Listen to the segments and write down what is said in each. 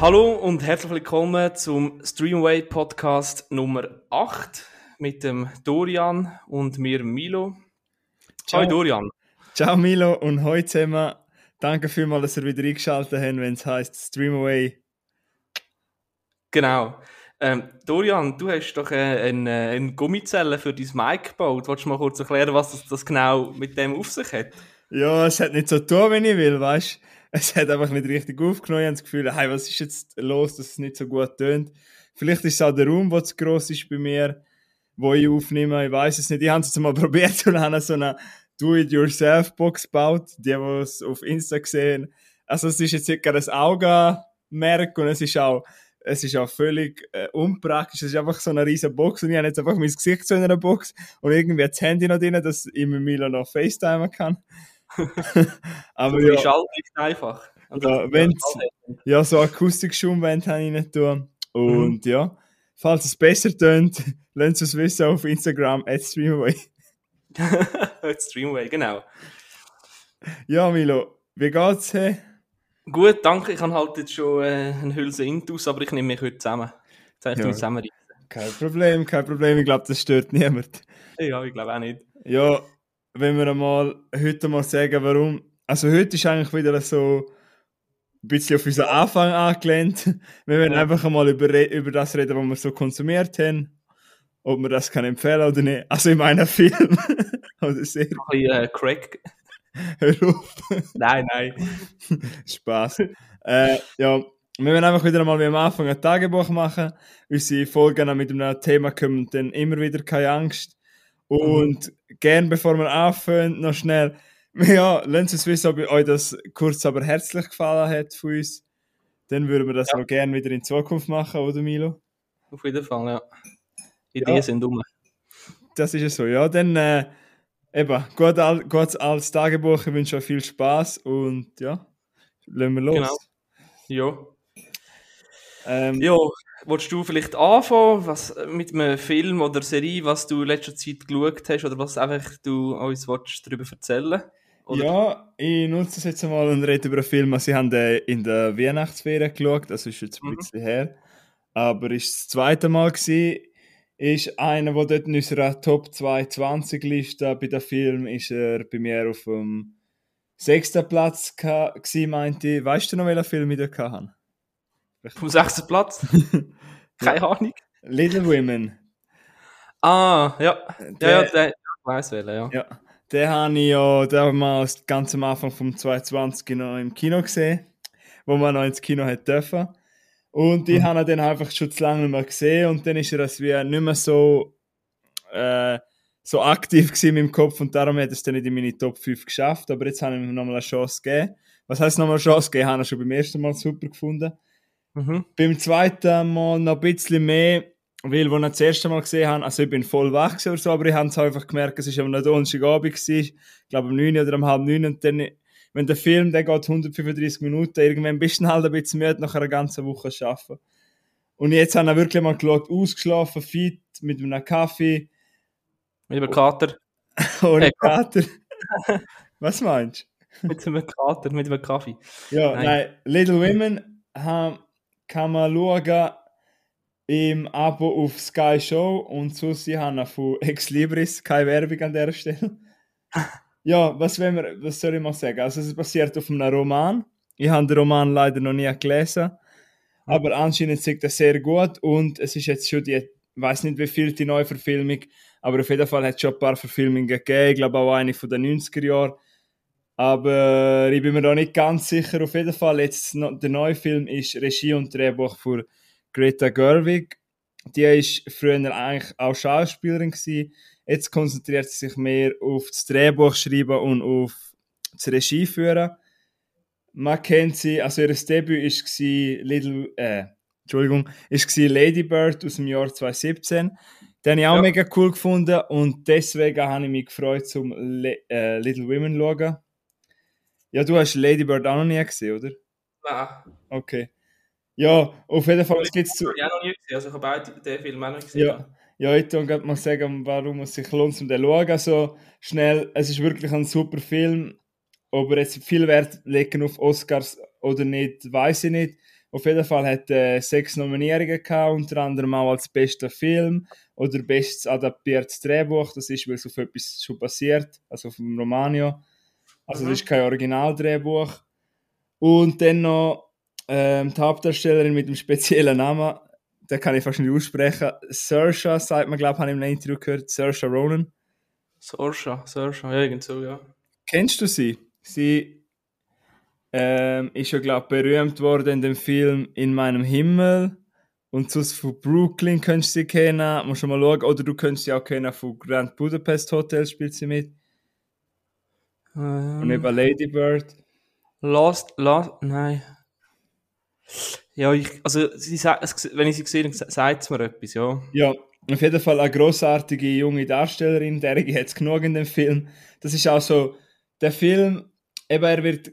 Hallo und herzlich willkommen zum Streamway Podcast Nummer 8 mit dem Dorian und mir Milo. Ciao Dorian. Ciao Milo und heute zusammen. Danke vielmals, dass ihr wieder eingeschaltet habt, wenn es heisst Streamaway. Genau. Ähm, Dorian, du hast doch äh, eine, eine Gummizelle für dein Mic gebaut. Wolltest du mal kurz erklären, was das, das genau mit dem auf sich hat? Ja, es hat nicht so tun, wenn ich will, weißt du? Es hat einfach nicht richtig aufgenommen. Ich habe das Gefühl, hey, was ist jetzt los, dass es nicht so gut tönt. Vielleicht ist es auch der Raum, der zu gross ist bei mir, wo ich aufnehme. Ich weiß es nicht. Ich habe es jetzt mal probiert und habe so eine Do-it-yourself-Box gebaut, die, die es auf Insta gesehen Also, es ist jetzt circa ein Augenmerk und es ist auch es ist auch völlig äh, unpraktisch. Es ist einfach so eine riesige Box und ich habe jetzt einfach mein Gesicht so in einer Box und irgendwie das Handy noch drin, dass ich mit Milo noch FaceTime kann. Aber ja, schaltet einfach. Ja, wenn's, ja, so Akustik-Schumwand habe ich nicht tun. Und mhm. ja, falls es besser tönt, lasst es wissen auf Instagram at Streamaway. at Streamaway, genau. Ja, Milo, wie geht's? Hey? Gut, danke. Ich habe halt jetzt schon äh, eine Hülse Intus, aber ich nehme mich heute zusammen. Jetzt ja. zusammen Kein Problem, kein Problem. Ich glaube, das stört niemand. Ja, ich glaube auch nicht. Ja, wenn wir einmal heute mal sagen, warum. Also heute ist eigentlich wieder so ein bisschen auf unseren Anfang angelehnt. Wir werden ja. einfach einmal über, über das reden, was wir so konsumiert haben. Ob man das kann empfehlen oder nicht. Also in meinem Film. oder Serie. Ein bisschen äh, Crack. Hör auf. nein, nein. Spaß. äh, ja, wir werden einfach wieder einmal wie am Anfang ein Tagebuch machen. Unsere Folgen mit einem Thema kommen dann immer wieder keine Angst. Und mhm. gern, bevor wir anfangen, noch schnell, ja, lasst uns wissen, ob euch das kurz aber herzlich gefallen hat von uns. Dann würden wir das ja. auch gerne wieder in Zukunft machen, oder Milo? Auf jeden Fall, ja. Ideen ja. sind dumm. Das ist es so, ja. Dann äh, eben, gut, all, gut als Tagebuch, ich wünsche euch viel Spaß und ja, lassen wir los. Genau. Ja. Ähm, ja, willst du vielleicht anfangen, was, mit einem Film oder Serie, was du in letzter Zeit geschaut hast oder was einfach du uns willst, darüber erzählen oder? Ja, ich nutze es jetzt mal und rede über einen Film. Also, ich habe in der Weihnachtsferien geschaut, das ist jetzt ein mhm. bisschen her. Aber ist das zweite Mal gewesen, ist einer, der dort in unserer Top 220 Liste bei dem Film ist er bei mir auf dem sechsten Platz gewesen, meinte ich. Weißt du noch, welchen Film ich da hatte? Vom sechsten Platz? Keine Ahnung. Little Women. Ah, ja. Der, ja, ja, der, ich weiß welchen, ja. Ja, den habe ich ja den mal ganz am Anfang vom 2020 noch im Kino gesehen, wo man noch ins Kino hat dürfen. Und ich mhm. habe ihn dann einfach schon zu lange nicht mehr gesehen und dann ist er als wie nicht mehr so, äh, so aktiv gewesen in meinem Kopf und darum hat es dann nicht in meine Top 5 geschafft. Aber jetzt habe ich ihm nochmal eine Chance gegeben. Was heißt nochmal eine Chance gegeben? Habe ich schon beim ersten Mal super gefunden. Mhm. Beim zweiten Mal noch ein bisschen mehr, weil, als ich das erste Mal gesehen habe, also ich bin voll wach oder so, aber ich habe es einfach gemerkt, es war am Donnerstagabend, ich glaube um 9 oder um halb 9 und dann, wenn der Film, der geht 135 Minuten, irgendwann bist du halt ein bisschen müde nach einer ganzen Woche arbeiten. Und jetzt habe ich wirklich mal geschaut, ausgeschlafen, fit, mit einem Kaffee. Mit einem Kater. Ohne hey, Kater. Was meinst du? mit einem Kater, mit einem Kaffee. Ja, nein, nein Little Women haben man schauen im Abo auf Sky Show und ich habe von Ex Libris keine Werbung an der Stelle. ja, was, wir, was soll ich mal sagen? Also es basiert auf einem Roman. Ich habe den Roman leider noch nie gelesen, aber anscheinend sieht er sehr gut und es ist jetzt schon die, ich weiß nicht wie viel die neue Verfilmung, aber auf jeden Fall hat es schon ein paar Verfilmungen gegeben, ich glaube auch eine von den 90er Jahren aber ich bin mir da nicht ganz sicher. Auf jeden Fall, jetzt der neue Film ist Regie und Drehbuch von Greta Gerwig. Die ist früher eigentlich auch Schauspielerin gewesen. Jetzt konzentriert sie sich mehr auf das Drehbuch schreiben und auf das Regie führen. Man kennt sie, also ihr Debüt ist Little, äh, Entschuldigung, ist Lady Bird aus dem Jahr 2017. Den habe ich auch ja. mega cool gefunden und deswegen habe ich mich gefreut, zum Le äh, Little Women zu schauen. Ja, du hast Lady Bird auch noch nie gesehen, oder? Nein. Okay. Ja, auf jeden Fall gibt es zu. Ich habe noch nie gesehen, also ich habe den Film auch noch gesehen. Ja, ja ich kann mal sagen, warum es sich lohnt, um den zu schauen. Also schnell, es ist wirklich ein super Film. Ob er jetzt viel Wert legen auf Oscars oder nicht, weiß ich nicht. Auf jeden Fall hat er äh, sechs Nominierungen gehabt, unter anderem auch als bester Film oder bestes adaptiertes Drehbuch. Das ist, weil es auf etwas schon passiert, also auf dem Romanio. Also, das ist kein Originaldrehbuch. Und dann noch ähm, die Hauptdarstellerin mit dem speziellen Namen, den kann ich fast nicht aussprechen. Saoirse, sagt man, glaube ich, habe ich im Interview gehört. Saoirse Ronan. Saoirse, Saoirse, ja, irgend so, ja. Kennst du sie? Sie ähm, ist ja, glaube ich, berühmt worden in dem Film In meinem Himmel. Und sonst von Brooklyn könntest du sie kennen. Musst du mal schauen. Oder du könntest sie auch kennen von Grand Budapest Hotel, spielt sie mit. Ähm, Und eben Lady Bird. Lost, Lost, nein. Ja, ich, also, sie, wenn ich sie gesehen habe, sagt es mir etwas, ja. Ja, auf jeden Fall eine großartige junge Darstellerin, der hat es genug in dem Film. Das ist auch so, der Film, eben er wird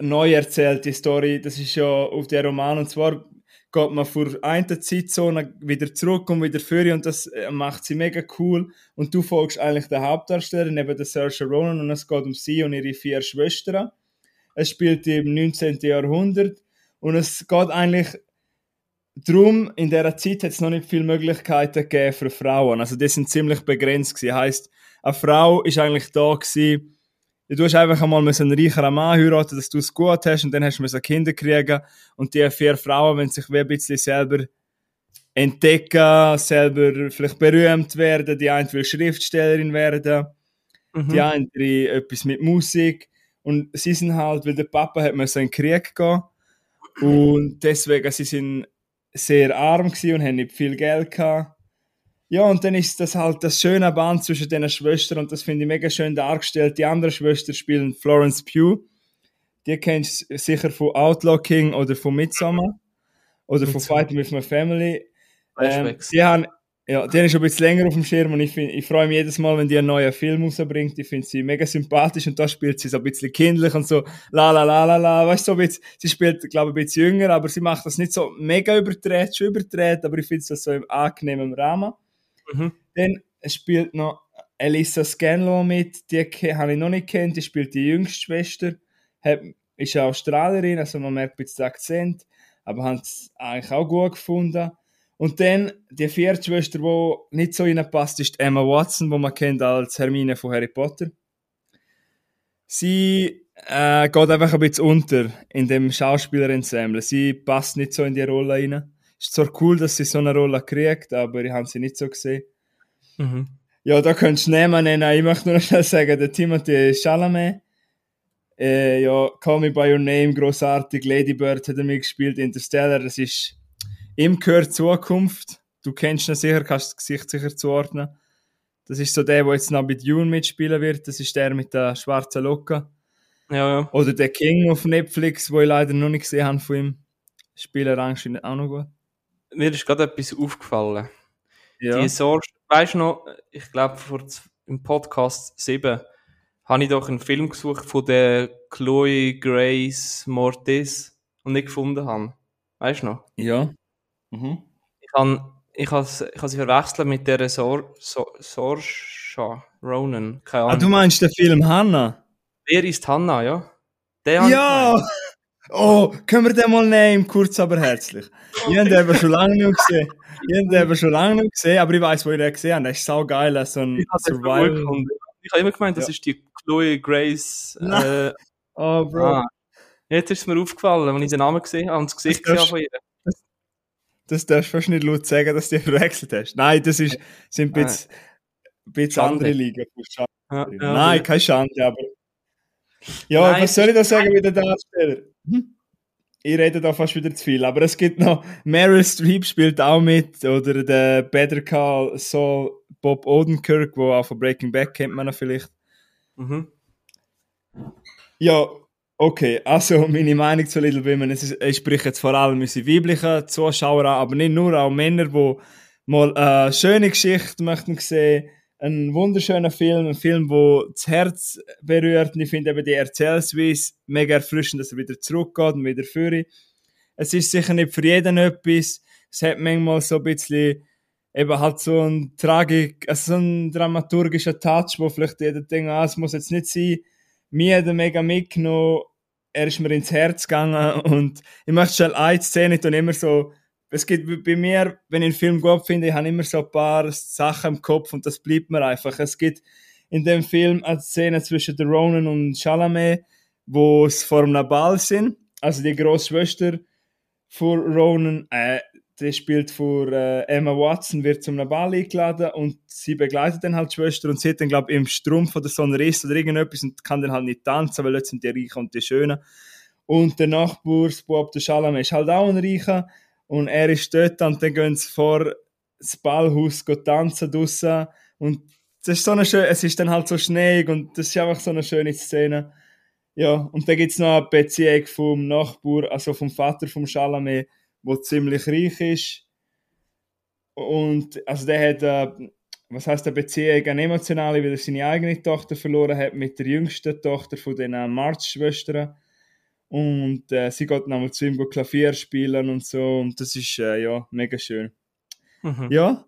neu erzählt, die Story, das ist ja auf der Roman und zwar geht man vor einer Zeitzone wieder zurück und wieder vor und das äh, macht sie mega cool und du folgst eigentlich der Hauptdarstellerin, eben der Saoirse Ronan und es geht um sie und ihre vier Schwestern. Es spielt im 19. Jahrhundert und es geht eigentlich Drum, in dieser Zeit hat es noch nicht viele Möglichkeiten gegeben für Frauen. Also die sind ziemlich begrenzt gewesen. Heißt, eine Frau ist eigentlich da gewesen, du hast einfach einmal einen reicheren Mann heiraten, dass du es gut hast und dann hast du Kinder kriegen. Und die vier Frauen, wenn sich wie ein bisschen selber entdecken, selber vielleicht berühmt werden, die eine will Schriftstellerin werden, Mhm. die andere etwas mit Musik. Und sie sind halt, weil der Papa hat müssen in den Krieg gehen. Und deswegen sie sind sehr arm und haben nicht viel Geld gehabt. Ja, und dann ist das halt das schöne Band zwischen den Schwestern und das finde ich mega schön dargestellt. Die andere Schwester spielen Florence Pugh. Die kennst du sicher von Outlaw King oder von Midsommar oder von. Fighting with My Family. Ähm, die haben, ja, die haben schon ein bisschen länger auf dem Schirm und ich, find, ich freue mich jedes Mal, wenn die einen neuen Film rausbringt. Ich finde sie mega sympathisch und da spielt sie so ein bisschen kindlich und so la la la la la. Weißt du, so ein bisschen, sie spielt, glaube ich, ein bisschen jünger, aber sie macht das nicht so mega überdreht, schon überdreht, aber ich finde das so im angenehmen Rahmen. Mhm. Dann spielt noch Elisa Scanlon mit, die habe ich noch nicht kennt, die spielt die jüngste Schwester, hat, ist eine Australierin, also man merkt ein bisschen den Akzent, aber hat es eigentlich auch gut gefunden. Und dann die vierte Schwester, die nicht so reinpasst, ist Emma Watson, die man kennt als Hermine von Harry Potter. Sie äh, geht einfach ein bisschen unter in dem Schauspielerensemble. Sie passt nicht so in die Rolle rein. Ist zwar cool, dass sie so eine Rolle kriegt, aber ich habe sie nicht so gesehen. Mhm. Ja, da könntest du Namen nennen. Ich möchte nur noch schnell sagen, der Timothy Chalamet. Äh, ja, Call Me By Your Name, großartig. Lady Bird hat er mitgespielt. Interstellar, das ist ihm gehört Zukunft. Du kennst ihn sicher, kannst das Gesicht sicher zuordnen. Das ist so der, der jetzt noch bei Dune mitspielen wird. Das ist der mit der schwarzen Locke. Ja, ja. Oder der King auf Netflix, wo ich leider noch nicht gesehen habe von ihm. Spieler anscheinend auch noch gut. Mir ist gerade etwas aufgefallen. Ja. Die Sorge, weißt du noch, ich glaube, im Podcast 7 habe ich doch einen Film gesucht von der Chloe Grace Mortis und nicht gefunden habe. Weißt du noch? Ja. Mhm. Ich habe ich has sie verwechselt mit der Sor, Sor, Sorsha Ronan. Keine Ah, Ahnung. du meinst den Film Hannah? Wer ist Hannah, ja? Der Ja! Oh, können wir den mal nehmen, kurz aber herzlich. Ich habe den eben schon lange nicht gesehen. Ich habe den eben schon lange nicht gesehen, aber ich weiß, wo ich den gesehen habe. Der ist sau geil, so ein Survival. Ich habe immer gemeint, das ist die Chloe Grace. Äh, Oh, Bro. ah. Jetzt ist es mir aufgefallen, als ich den Namen gesehen habe und das Gesicht Das darfst- von ihr. Das darfst du fast nicht laut sagen, dass du die verwechselt hast. Nein, das ist, sind ein bisschen, ein bisschen andere Ligen. Ja, ja, Nein, keine Schande, aber. Ja, Nein, was soll ich da sagen mit den Darsteller? Hm? Ich rede da fast wieder zu viel, aber es gibt noch, Meryl Streep spielt auch mit, oder der Better Call Saul Bob Odenkirk, wo auch von Breaking Bad kennt man ihn vielleicht. Mhm. Ja, okay, also meine Meinung zu Little Women, es ist, ich spreche jetzt vor allem unsere weiblichen Zuschauer an, aber nicht nur, auch Männer, die mal eine schöne Geschichte möchten sehen, einen wunderschönen Film, ein Film, wo das Herz berührt. Und ich finde eben die Erzählweise mega erfrischend, dass er wieder zurückgeht und wieder führt. Es ist sicher nicht für jeden etwas, es hat manchmal so ein bisschen eben halt so ein Tragik, also so ein dramaturgischer Touch, wo vielleicht jeder denkt, ah, es muss jetzt nicht sein, mir hat er mega mitgenommen, er ist mir ins Herz gegangen. Und ich möchte schon eine Szene und immer so, es gibt bei mir, wenn ich einen Film gut finde, ich habe immer so ein paar Sachen im Kopf und das bleibt mir einfach. Es gibt in dem Film eine Szene zwischen der Ronan und Chalamet, wo es vor einem Ball sind, also die Großschwester von Ronan, äh, die spielt vor äh, Emma Watson, wird zum Ball eingeladen und sie begleitet dann halt die Schwester und sie hat dann, glaube ich, im Strumpf oder so einen Riss oder irgendetwas und kann dann halt nicht tanzen, weil jetzt sind die Reichen und die Schönen. Und der Nachbarsbub, der Chalamet, ist halt auch ein Reicher und er ist dort und dann gehen sie vor das Ballhaus tanzen draussen und das ist so eine schöne, es ist dann halt so schneeig und das ist einfach so eine schöne Szene. Ja, und dann gibt es noch eine Beziehung vom Nachbar, also vom Vater vom Chalamet, wo ziemlich reich ist. Und also der hat, äh, was heißt der Beziehung, eine emotionale, weil er seine eigene Tochter verloren hat mit der jüngsten Tochter von den March-Schwestern. Und äh, sie geht nochmal zu ihm Klavier spielen und so. Und das ist äh, ja mega schön. Mhm. Ja,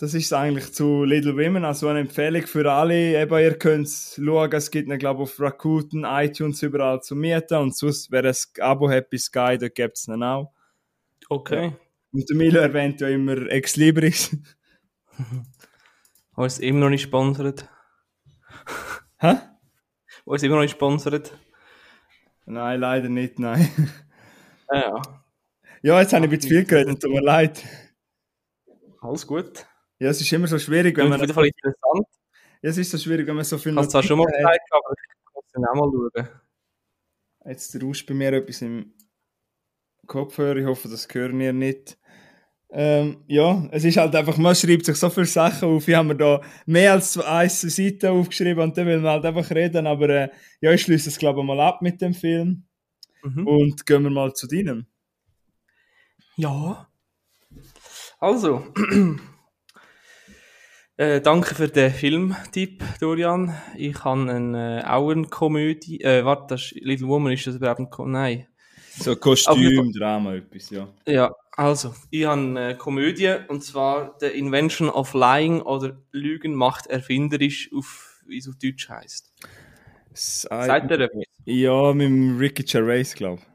das ist eigentlich zu Little Women. Also eine Empfehlung für alle. Eben, ihr könnt schauen, es gibt glaube auf Rakuten, iTunes überall zu mieten. Und sonst, wer ein Abo bei Sky, da gibt es ihn auch. Okay. Ja. Und der Milo erwähnt ja immer Ex Libris. Wo ist immer noch nicht sponsert. Hä? Wo ist immer noch nicht sponsert. Nein, leider nicht, nein. Ah, ja. Ja, jetzt habe ich ein bisschen viel geredet, tut mir leid. Alles gut. Ja, es ist immer so schwierig, wenn man. Fall interessant. Ja, es ist so schwierig, wenn man so viel. Hast du zwar schon mal gezeigt, aber ich muss dann auch mal schauen. Jetzt rauscht bei mir etwas im Kopfhörer. Ich hoffe, das hören ihr nicht. Ähm, ja, es ist halt einfach, man schreibt sich so viele Sachen auf. Ich habe mir da mehr als eine Seite aufgeschrieben und dann will man halt einfach reden. Aber äh, ja, ich schließe es, glaube ich, mal ab mit dem Film. Mhm. Und gehen wir mal zu deinem. Ja. Also, äh, danke für den Filmtipp, Dorian. Ich habe eine, äh, auch eine Komödie. Äh, warte, das ist, Little Woman ist das überhaupt ein Nein. So Kostüm, Drama, etwas, ja. Ja, also, ich habe eine Komödie, und zwar The Invention of Lying oder Lügen macht erfinderisch, auf, wie es auf Deutsch heisst. Seid ihr etwas? Ja, mit dem Ricky Gervais, glaube ich.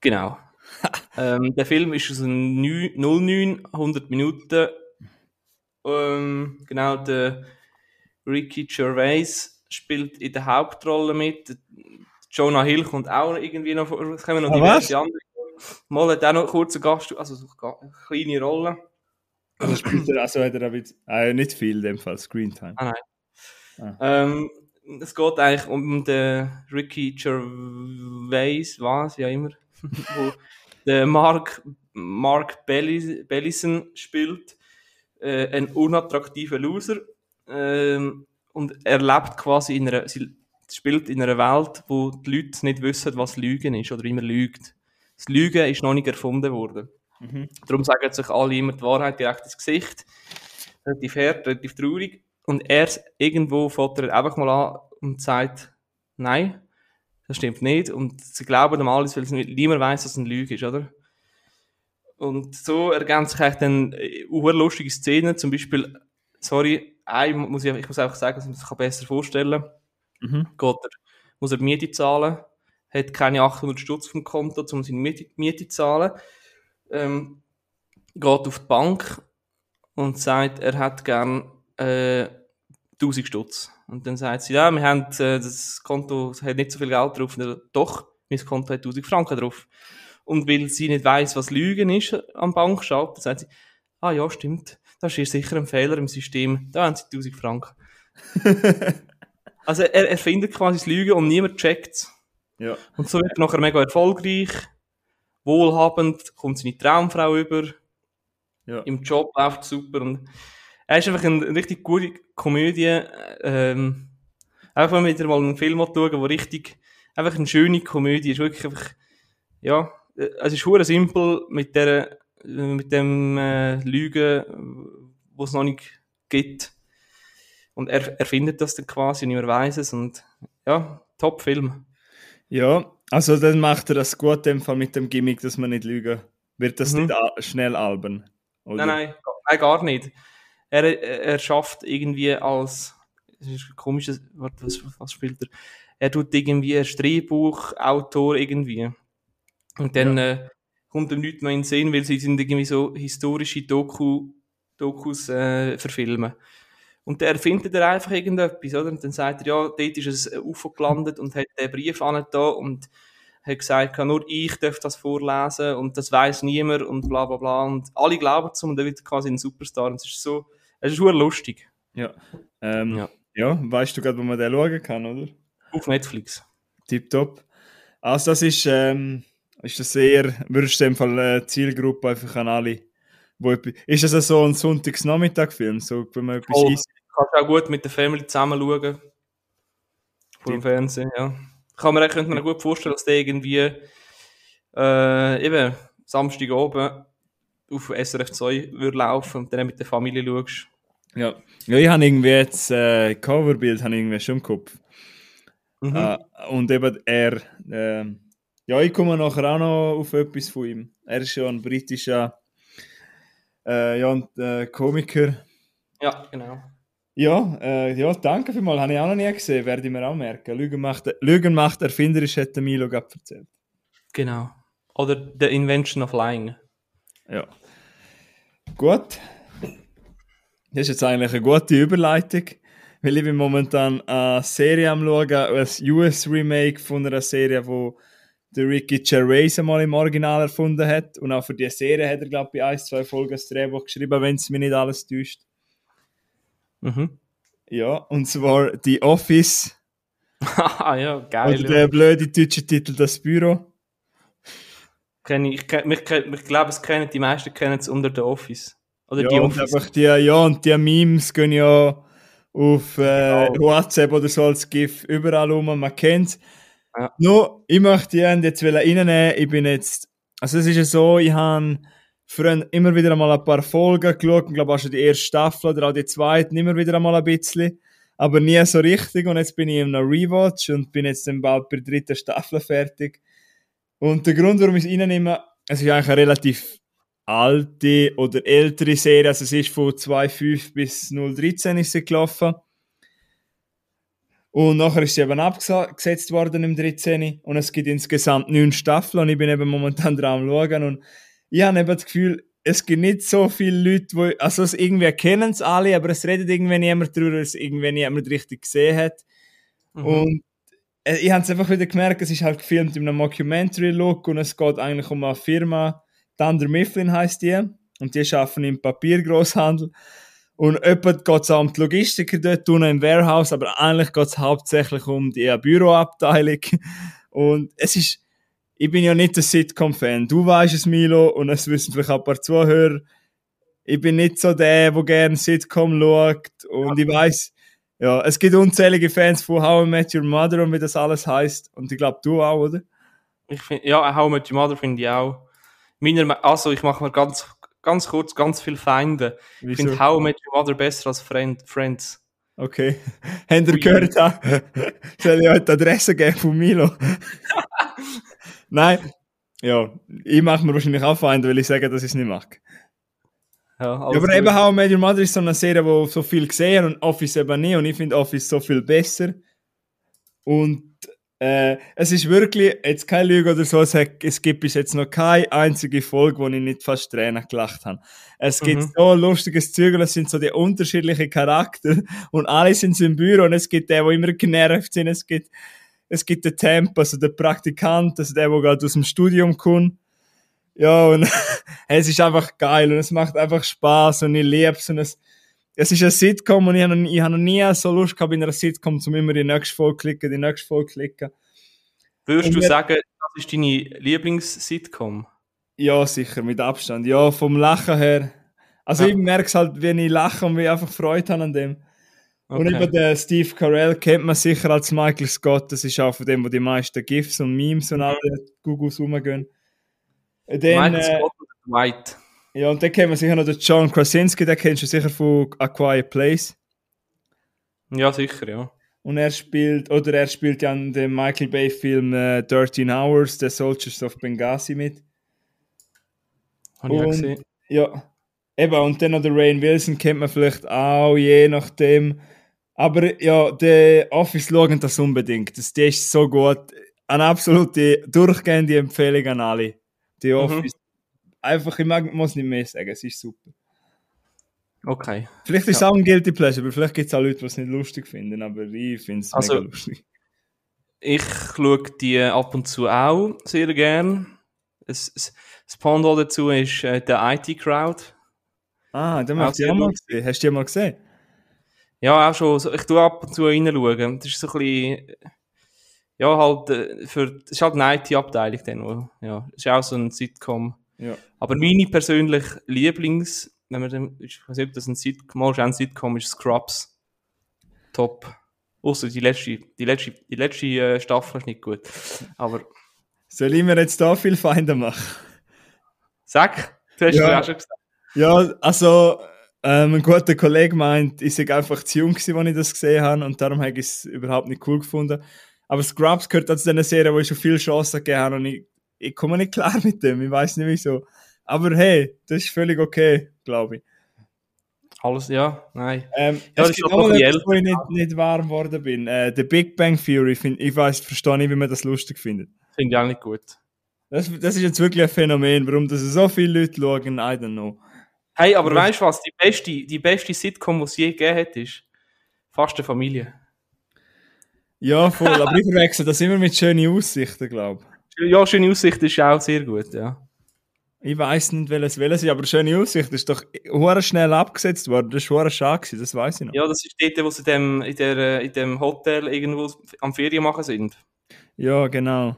Genau. ähm, der Film ist aus 09, 100 Minuten. Ähm, genau, der Ricky Gervais spielt in der Hauptrolle mit. Jonah Hill kommt auch irgendwie noch vor. Es kommen noch ah, diverse was? andere. Mal hat auch noch kurze Gast, also so eine kleine Rolle. Also spielt er, also hat er ein bisschen, äh, nicht viel in dem Fall, Screentime. Ah, nein. Ah. Ähm, es geht eigentlich um den Ricky Gervais, was ja immer, wo der Mark, Mark Bellis, Bellison spielt, äh, ein unattraktiver Loser. Ähm, und er lebt quasi in einer, sie spielt in einer Welt, wo die Leute nicht wissen, was Lügen ist oder immer lügt. Das Lügen ist noch nicht erfunden worden. Mhm. Darum sagen sich alle immer die Wahrheit direkt ins Gesicht. Relativ hart, relativ traurig. Und er irgendwo fährt er einfach mal an und sagt, nein, das stimmt nicht. Und sie glauben dem alles, weil niemand weiß, dass es eine Lüge ist, oder? Und so ergänzen sich eigentlich dann äh, lustige Szenen, zum Beispiel, sorry, ein, muss ich, ich muss einfach sagen, dass man sich besser vorstellen kann Mhm. Geht er, muss er die Miete zahlen, hat keine 800 Stutz vom Konto, um seine Miete, Miete zu zahlen. Ähm, geht auf die Bank und sagt, er hat gern äh, 1000 Stutz. Und dann sagt sie, ja, wir haben, äh, das Konto hat nicht so viel Geld drauf. Und Doch, mein Konto hat 1000 Franken drauf. Und weil sie nicht weiß, was Lügen ist am Bankschalter, sagt sie, ah ja, stimmt, das ist sicher ein Fehler im System, da haben sie 1000 Franken. Also er erfindet quasi das Lügen und niemand checkt es. Ja. Und so wird er nachher mega erfolgreich, wohlhabend, kommt seine Traumfrau über, ja. im Job läuft super und er ist einfach eine, richtig gute Komödie. Ähm, einfach mal wieder mal einen Film schauen, der richtig, einfach eine schöne Komödie ist, wirklich einfach, ja, es ist hure simpel mit der, mit dem äh, Lügen, wo es noch nicht gibt. Und er erfindet das dann quasi, niemand weiß es. Und ja, Top-Film. Ja, also dann macht er das gut im Fall mit dem Gimmick, dass man nicht lügen. Wird das mhm. nicht schnell alben? Oder? Nein, nein, nein, gar nicht. Er, er schafft irgendwie als es ist ein komisches, was, was spielt er? Er tut irgendwie ein Drehbuchautor irgendwie. Und dann äh, kommt ihm nichts mehr in den Sinn, weil sie sind irgendwie so historische Doku, Dokus äh, verfilmen. Und der findet er einfach irgendetwas, oder? Und dann sagt er, ja, dort ist ein UFO gelandet und hat den Brief an da und hat gesagt, nur ich darf das vorlesen und das weiß niemand und bla bla bla. Und alle glauben es und dann wird er quasi ein Superstar. Und es ist so, es ist schon lustig. Ja. Ähm, Ja. ja. weißt du gerade, wo man den schauen kann, oder? Auf Netflix. Tipptopp. Also das ist, ähm, ist das sehr, würdest du in dem Fall äh, Zielgruppe einfach an alle, wo ist das so ein Sonntagsnachmittag-Film, so, wenn man etwas isst? Kannst auch gut mit der Family zusammen schauen. Vor dem Fernsehen, ja. Kann man, könnte man gut vorstellen, dass der irgendwie äh, eben Samstag oben auf SRF 2 würde laufen und dann mit der Familie schaust. Ja. ja, ich habe irgendwie jetzt, äh, Coverbild habe irgendwie schon im Kopf. Mhm. Äh, und eben er, ähm, ja, ich komme nachher auch noch auf etwas von ihm. Er ist ja ein britischer äh, ja, und, äh, Komiker. Ja, genau. Ja, äh, ja, danke vielmals. Habe ich auch noch nie gesehen, werde ich mir auch merken. Lügen macht, Lügen macht erfinderisch, hat der Milo gerade erzählt. Genau. Oder The Invention of Lying. Ja. Gut. Das ist jetzt eigentlich eine gute Überleitung, weil ich bin momentan eine Serie am schauen, ein US-Remake von einer Serie, wo der Ricky Gervais einmal im Original erfunden hat. Und auch für die Serie hat er, glaube ich, ein, zwei Folgen das Drehbuch geschrieben, wenn es mir nicht alles täuscht. Mhm. Ja, und zwar The Office. Haha, ja, geil. Oder Ja. der blöde deutsche Titel Das Büro. Kenn ich, ich, mich, ich glaube, es kennen die meisten kennen es unter The Office. Oder Ja, die und Office. einfach die, ja, und die Memes gehen ja auf äh, Genau. WhatsApp oder so als GIF überall rum, man kennt Ja. Nur, ich möchte die jetzt reinnehmen. Ich bin jetzt, also es ist ja so, ich habe früher immer wieder einmal ein paar Folgen geschaut, ich glaube auch schon die erste Staffel oder auch die zweite, immer wieder einmal ein bisschen, aber nie so richtig und jetzt bin ich in einem Rewatch und bin jetzt dann bald bei der dritten Staffel fertig. Und der Grund, warum ich es reinnehme, es ist eigentlich eine relativ alte oder ältere Serie, also es ist von 2005 bis 013 ist sie gelaufen. Und nachher ist sie eben abgesetzt worden im 13. Und es gibt insgesamt neun Staffeln und ich bin eben momentan dran am schauen. Und ich habe eben das Gefühl, es gibt nicht so viele Leute, die, also es irgendwie kennen es alle, aber es redet irgendwie niemand darüber, dass es irgendwie niemand richtig gesehen hat. Mhm. Und äh, ich habe es einfach wieder gemerkt, es ist halt gefilmt in einem Mockumentary-Look und es geht eigentlich um eine Firma, Thunder Mifflin heißt die, und die arbeiten im Papiergroßhandel. Und jemand geht es die Logistiker dort unten im Warehouse, aber eigentlich geht es hauptsächlich um die Büroabteilung. Und es ist, ich bin ja nicht ein Sitcom-Fan. Du weißt es, Milo, und es wissen vielleicht auch ein paar Zuhörer. Ich bin nicht so der, der gerne Sitcom schaut. Und ich weiß, ja, es gibt unzählige Fans von How I Met Your Mother und wie das alles heißt. Und ich glaube, du auch, oder? Ich find, ja, How I Met Your Mother finde ich auch. Meiner, Me- also ich mache mir ganz, ganz kurz ganz viele Feinde. Ich Wieso? finde How I Met Your Mother besser als Friend, Friends. Okay. Habt ihr gehört? ha? Soll ich euch die Adresse geben von Milo? Nein. Ja, ich mache mir wahrscheinlich auch Feinde, weil ich sage, dass ich es nicht mag. Ja, Ja, aber gut. eben How I Met Your Mother ist so eine Serie, wo so viel gesehen und Office eben nicht. Und ich finde Office so viel besser. Und äh, es ist wirklich, jetzt keine Lüge oder so, es, hat, es gibt bis jetzt noch keine einzige Folge, wo ich nicht fast Tränen gelacht habe. Es gibt Mhm. so lustiges Zeug und es sind so die unterschiedlichen Charakter und alle sind so im Büro und es gibt den, wo immer genervt sind, es gibt, es gibt den Temp, also den Praktikant, also der, der gerade aus dem Studium kommt. Ja, und es ist einfach geil und es macht einfach Spaß und ich liebe es und es, es ist ein Sitcom und ich habe noch, habe noch nie so Lust gehabt in einer Sitcom, zum immer die nächste Folge klicken, die nächste Folge klicken. Würdest Und du sagen, das ist deine Lieblings-Sitcom? Ja, sicher, mit Abstand. Ja, vom Lachen her. Also Ja. ich merke es halt, wenn ich lache und wie ich einfach Freude habe an dem. Und Okay. eben den Steve Carell kennt man sicher als Michael Scott. Das ist auch von dem, wo die meisten GIFs und Memes und alle Googles rumgehen. Dann, Michael äh, Scott und White. Ja, und dann kennt man sicher noch den John Krasinski, den kennst du sicher von A Quiet Place. Ja, sicher, ja. Und er spielt, oder er spielt ja in dem Michael Bay-Film äh, 13 Hours, The Soldiers of Benghazi mit. Habe ich auch Und- gesehen. Ja, eben, und dann noch der Rain Wilson kennt man vielleicht auch, je nachdem. Aber ja, der Office schauen das unbedingt. Das, der ist so gut. Eine absolute durchgehende Empfehlung an alle. Die Office. Einfach, ich mag, muss nicht mehr sagen, es ist super. Okay. Vielleicht ist es auch ein Guilty Pleasure, aber vielleicht gibt es auch Leute, die es nicht lustig finden, aber ich finde es also, mega lustig. Ich schaue die ab und zu auch sehr gern. Das, das Pendant dazu ist äh, der IT-Crowd. Ah, den habe ich auch mal gesehen. Hast du die mal gesehen? Ja, auch schon. Ich tue ab und zu reinschauen. Das ist so ein bisschen, ja, halt, äh, für, das ist halt eine IT-Abteilung dann, ja. Das ist auch so ein Sitcom. Ja. Aber meine persönlich Lieblings, wenn man ich weiß nicht, ob das ein Sitcom, mal ein Sitcom ist, Scrubs. Top. Außer die letzte, die letzte, die letzte äh, Staffel ist nicht gut. Aber. Soll ich mir jetzt da viel Feinde machen? Sag, du hast ja. auch schon gesagt. Ja, also, ähm, ein guter Kollege meint, ich sei einfach zu jung gewesen, als ich das gesehen habe und darum habe ich es überhaupt nicht cool gefunden. Aber Scrubs gehört zu dieser Serie, wo ich schon viele Chancen gegeben habe und ich, ich komme nicht klar mit dem, ich weiß nicht wieso. Aber hey, das ist völlig okay, glaube ich. Alles, ja, nein. Ähm, ja, es gibt noch etwas, wo ich nicht, nicht warm geworden bin. Äh, The Big Bang Theory, find, ich weiß, verstehe nicht, wie man das lustig findet. Finde ich auch nicht gut. Das, das ist jetzt wirklich ein Phänomen, warum das so viele Leute schauen, I don't know. Hey, aber weißt du was? Die beste, die beste Sitcom, die es je gegeben hat, ist fast eine Familie. Ja, voll. aber ich verwechsel das immer mit schönen Aussichten, glaube ich. Ja, schöne Aussichten ist auch sehr gut, ja. Ich weiß nicht, welches welches ist, aber schöne Aussicht ist doch hure schnell abgesetzt worden. Das war hure schade, das weiß ich noch. Ja, das ist dort, wo sie dem, in, der, in dem Hotel irgendwo am Ferien machen sind. Ja, genau.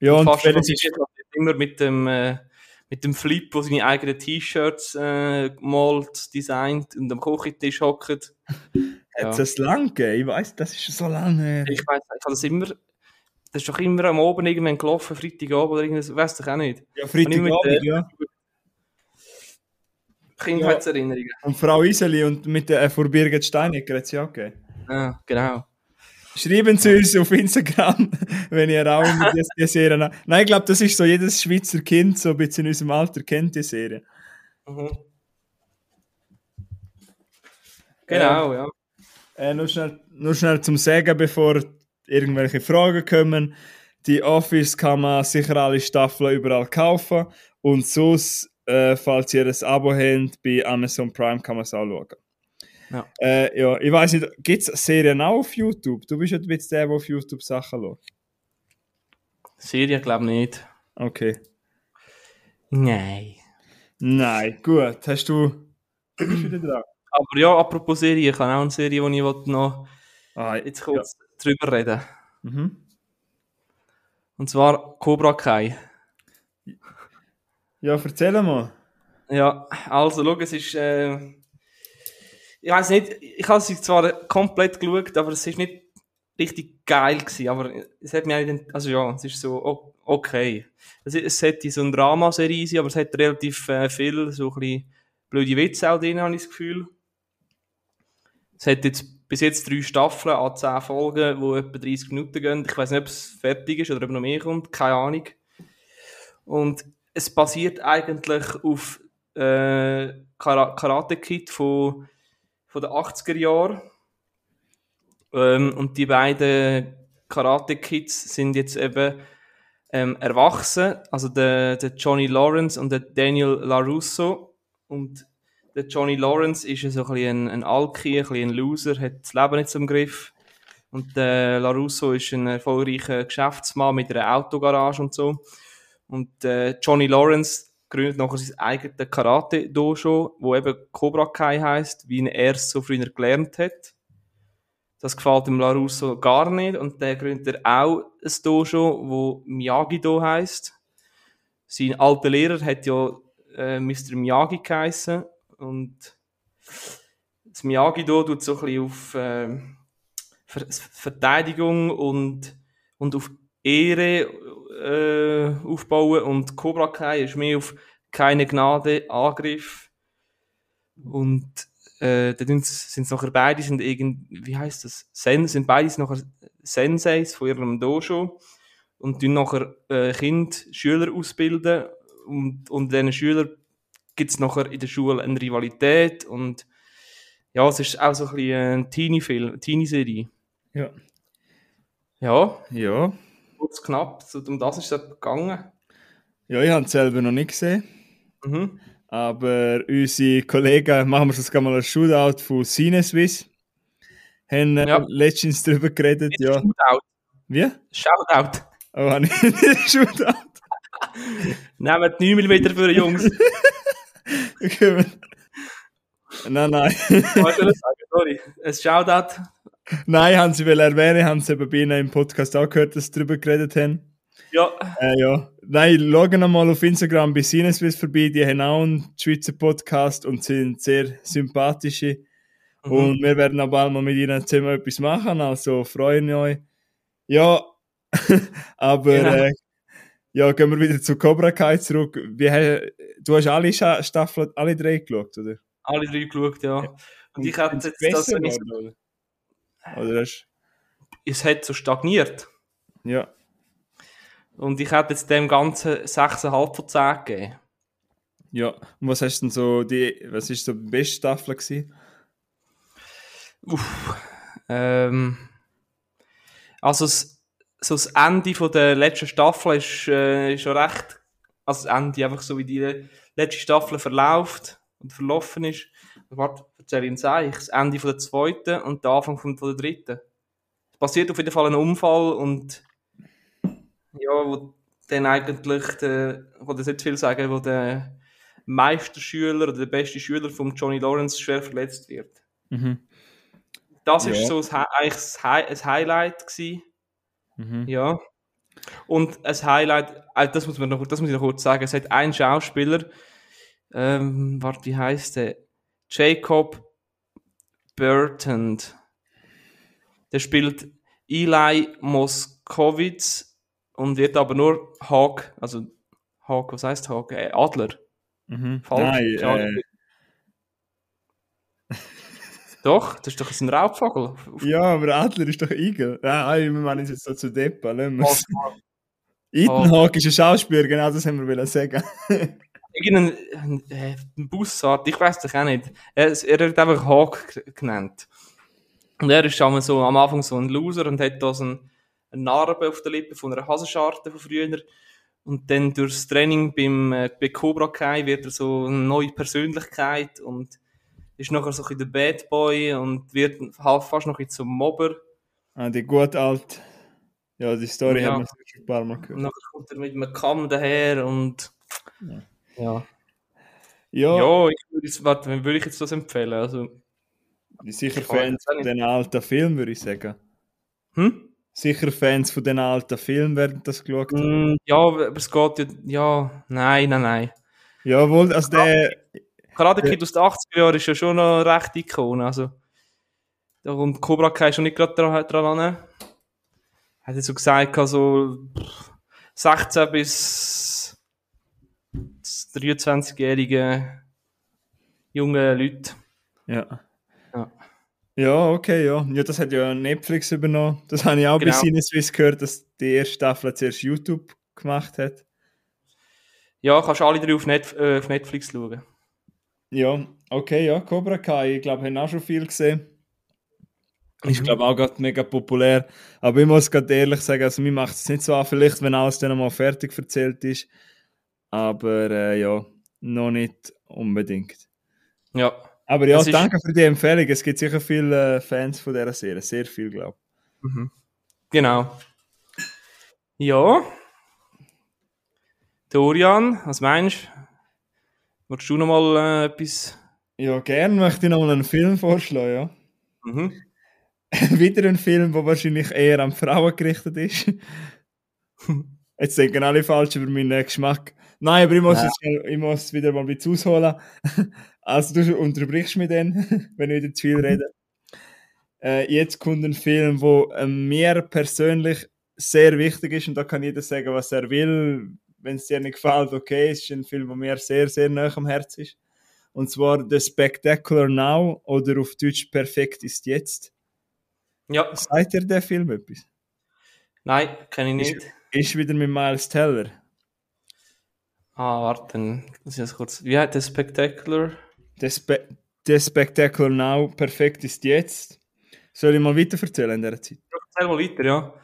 Ja, und, und fast welches ist immer mit dem, äh, mit dem Flip, wo seine eigenen T-Shirts äh, malt, designt und am Kochentisch hockt. Hat es das lang gegeben? Ich weiß, das ist so lange. Ich weiß, ich habe das immer. Das ist doch immer am Oben irgendwann gelaufen, Freitagabend oder irgendwas, weißt du auch nicht. Ja, Freitagabend, ja. Kindheitserinnerungen. Ja. Und Frau Iseli und mit der äh, vor Birgit Steinecker hat sie auch gegeben. Ja, genau. Schreiben Sie uns auf Instagram, wenn ihr auch die, die Serie. Nein, ich glaube, das ist so, jedes Schweizer Kind, so ein bisschen in unserem Alter, kennt die Serie. Mhm. Genau, ähm, ja. Äh, nur, schnell, nur schnell zum Sagen, bevor irgendwelche Fragen kommen. Die Office kann man sicher alle Staffeln überall kaufen. Und sonst, äh, falls ihr ein Abo habt, bei Amazon Prime kann man es auch schauen. Ja. Äh, ja, ich weiß nicht, gibt es Serien auch auf YouTube? Du bist ja jetzt der, der auf YouTube Sachen schaut. Serien glaube ich nicht. Okay. Nein. Nein, gut. Hast du. Du bist wieder dran. Aber ja, apropos Serie, ich habe auch eine Serie, die ich noch ah, jetzt kurz. Drüber reden mhm. Und zwar Cobra Kai. Ja, erzähl mal. Ja, also, schau, es ist. Äh, ich weiß nicht, ich habe sie zwar komplett geschaut, aber es ist nicht richtig geil gewesen, aber es hat mir eigentlich, also ja, es ist so okay. Es, es hat so eine Dramaserie, aber es hat relativ äh, viel so ein bisschen blöde Witze auch drin, habe ich das Gefühl. Es hat jetzt bis jetzt drei Staffeln an zehn Folgen, die etwa 30 Minuten gehen. Ich weiß nicht, ob es fertig ist oder ob noch mehr kommt, keine Ahnung. Und es basiert eigentlich auf äh, Karate Kid von von den 80er Jahren. Ähm, und die beiden Karate Kids sind jetzt eben ähm, erwachsen, also der, der Johnny Lawrence und der Daniel LaRusso. Und der Johnny Lawrence ist so ein, bisschen ein, Alki, ein, bisschen ein Loser, hat das Leben nicht zum Griff. Und der LaRusso ist ein erfolgreicher Geschäftsmann mit einer Autogarage und so. Und äh, Johnny Lawrence gründet nachher sein eigenes Karate-Dojo, wo eben Cobra Kai heisst, wie er es so früher gelernt hat. Das gefällt dem LaRusso gar nicht und dann gründet er auch ein Dojo, wo Miyagi-Do heisst. Sein alter Lehrer hat ja äh, Mr. Miyagi geheissen und das Miyagi-Do tut so ein bisschen auf äh, Ver Verteidigung und, und auf Ehre äh, aufbauen. Und Cobra Kai ist mehr auf keine Gnade, Angriff. Und äh, dann sind es nachher beide sind irgend, wie heißt das, Sen, sind beide nachher Senseis von ihrem Dojo und tun nachher äh, Kind, Schüler ausbilden. Und, und diesen Schülern gibt es nachher in der Schule eine Rivalität und ja, es ist auch so ein bisschen eine Teenie-Film, Teenie-Serie. Ja. Ja, Ja. kurz knapp, so, um das ist es gegangen. Ja, ich habe es selber noch nicht gesehen. Mhm. Aber unsere Kollegen, machen wir das mal ein Shootout von CineSwiss, haben äh, Ja. letztens darüber geredet. Ja. Shootout. Wie? Shoutout. Oh, habe ich Shootout? Nehmt 9 mm für die Jungs. Nein, nein. Sorry. Ein Shoutout. nein, haben sie will erwähnen, haben sie eben bei ihnen im Podcast auch gehört, dass sie darüber geredet haben. Ja. Äh, ja. Nein, schauen mal auf Instagram bei CineSwiss vorbei. Die haben auch einen Schweizer Podcast und sind sehr sympathische. Mhm. Und wir werden auch bald mal mit ihnen zusammen etwas machen. Also freuen wir euch. Ja, aber Genau. äh, ja, gehen wir wieder zu Cobra Kai zurück. Wie, du hast alle Staffeln, alle drei geschaut, oder? Alle drei geschaut, ja. Und ich hätte jetzt das, ich, oder? Oder hast, es hat so stagniert. ja. Und ich hätte jetzt dem Ganzen 6,5 von 10 gegeben. Ja, und was hast du denn so, die, was ist so die beste Staffel gewesen? Uff. Ähm, also das, so das Ende von der letzten Staffel ist, äh, ist schon recht, also das Ende einfach so wie die letzte Staffel verläuft und verlaufen ist. Warte, erzähl Ihnen ich das Ende von der zweiten und der Anfang von, der dritten. Es passiert auf jeden Fall ein Unfall und ja, wo dann eigentlich, der, ich will das nicht viel sagen, wo der Meisterschüler oder der beste Schüler von Johnny Lawrence schwer verletzt wird. Mhm. Das Ja. ist so Hi- eigentlich ein Highlight gewesen. Mhm. Ja. Und ein Highlight, äh, das muss man noch, das muss ich noch kurz sagen. Es hat einen Schauspieler, ähm, warte, wie heißt der? Jacob Burton. Der spielt Eli Moskowitz und wird aber nur Hawk, also Hawk, was heißt Hawk? Äh, Adler. Mhm. Falsch. Nein, äh, Doch, das ist doch ein Raubvogel. ja, aber Adler ist doch Igel. Ja, wir meinen es jetzt so zu Deppa. lassen wir es. Oh, ist ein Schauspieler, genau das haben wir wollen sagen. irgendein äh, ein Bussard, ich weiß doch auch nicht. Er, er wird einfach Hawk genannt. Und er ist einmal so, am Anfang so ein Loser und hat da so ein, eine Narbe auf der Lippe von einer Hasenscharte von früher. Und dann durchs Training beim, äh, bei Cobra Kai wird er so eine neue Persönlichkeit und ist nachher so ein bisschen der Bad Boy und wird halb fast noch ein bisschen zum Mobber. ah, die gut alt. Ja, die Story Ja. haben wir schon ein paar Mal Und gehört. nachher kommt er mit einem Kamm daher und Ja. ja. Ja, Ja, ich würde jetzt, warte, wem würde ich jetzt das empfehlen? Also, sicher Fans von den alten Filmen, würde ich sagen. hm? Sicher Fans von den alten Filmen werden das geschaut haben. Mm, ja, aber es geht ja, ja, nein, nein, nein. Jawohl, also der, Karate Ja. Kid aus den 80er Jahren ist ja schon noch recht Ikone, also. Kommt Cobra Kai schon nicht gerade dran, dran an. Hat er so gesagt, also 16 bis 23-jährige junge Leute. ja. Ja. Ja, okay, ja. Ja, das hat ja Netflix übernommen. Das habe ich auch Genau. bei Sinneswiss gehört, dass die erste Staffel zuerst YouTube gemacht hat. Ja, kannst alle drei auf, Net äh, auf Netflix schauen. Ja, okay, ja, Cobra Kai, ich glaube, haben auch schon viel gesehen. Ist, Mhm. glaube auch gerade mega populär. Aber ich muss gerade ehrlich sagen, also mir macht es nicht so an, vielleicht, wenn alles dann mal fertig erzählt ist. Aber äh, ja, noch nicht unbedingt. Ja. Aber ja, danke für die Empfehlung. Es gibt sicher viele äh, Fans von dieser Serie. Sehr viel, glaube Mhm. Genau. Ja. Dorian, was meinst du? Wolltest du noch mal äh, etwas? Ja, gerne möchte ich noch mal einen Film vorschlagen, ja. Mhm. Wieder ein Film, der wahrscheinlich eher an Frauen gerichtet ist. Jetzt denken alle falsch über meinen Geschmack. Nein, aber ich muss, Nein. jetzt, ich muss wieder mal ein bisschen ausholen. Also du unterbrichst mich dann, wenn ich wieder zu viel rede. Äh, jetzt kommt ein Film, der mir persönlich sehr wichtig ist und da kann jeder sagen, was er will. Wenn es dir nicht gefällt, okay, es ist ein Film, der mir sehr, sehr nah am Herz ist. Und zwar The Spectacular Now oder auf Deutsch Perfekt ist jetzt. Ja, Seid ihr der Film etwas? nein, kenne ich nicht. Ist wieder mit Miles Teller. Ah, warte, ich das kurz. Wie heißt der Spectacular? Der Spe The Spectacular Now, perfekt ist jetzt. Soll ich mal weiter erzählen in dieser Zeit? Erzähl mal weiter, ja.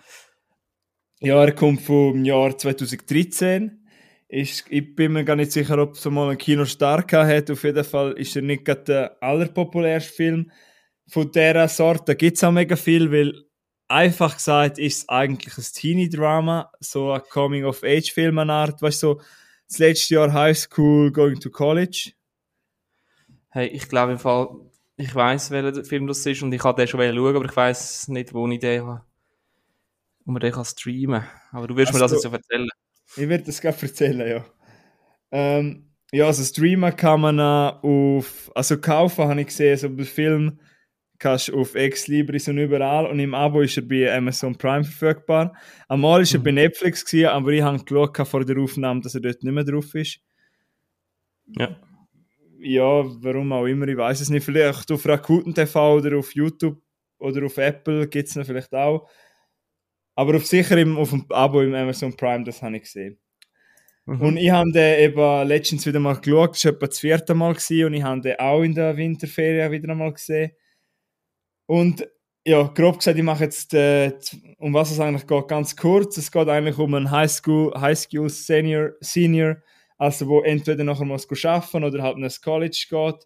Ja, er kommt vom Jahr 2013. Ist, ich bin mir gar nicht sicher, ob es mal einen Kinostart hat. Auf jeden Fall ist er nicht gerade der allerpopulärste Film von dieser Sorte. Gibt es auch mega viel, weil einfach gesagt ist es eigentlich ein Teenie-Drama, so ein Coming-of-Age-Film an Art. Weißt du, so das letzte Jahr High School, Going to College. Hey, ich glaube im Fall, ich weiß, welcher Film das ist und ich kann den schon schauen, aber ich weiß nicht, wo ich den habe. Wo man den kann streamen Aber du wirst also, mir das jetzt so erzählen. Ich werde das gerade erzählen, ja. Ähm, ja, also streamen kann man auf, also kaufen habe ich gesehen, so bei Film kannst du auf Ex Libris und überall und im Abo ist er bei Amazon Prime verfügbar. Einmal ist er mhm. bei Netflix gewesen, aber ich habe geschaut vor der Aufnahme, dass er dort nicht mehr drauf ist. Ja. Ja, warum auch immer, ich weiß es nicht. Vielleicht auf Rakuten TV oder auf YouTube oder auf Apple gibt es ihn vielleicht auch. Aber auf sicher im, auf dem Abo im Amazon Prime, das habe ich gesehen. Mhm. Und ich habe den eben letztens wieder mal geschaut, das war etwa das vierte Mal gewesen, und ich habe den auch in der Winterferien wieder einmal gesehen. Und ja, grob gesagt, ich mache jetzt, äh, um was es eigentlich geht, ganz kurz. Es geht eigentlich um einen Highschool, Highschool Senior, Senior, also wo entweder nachher muss arbeiten oder halt in ein College geht.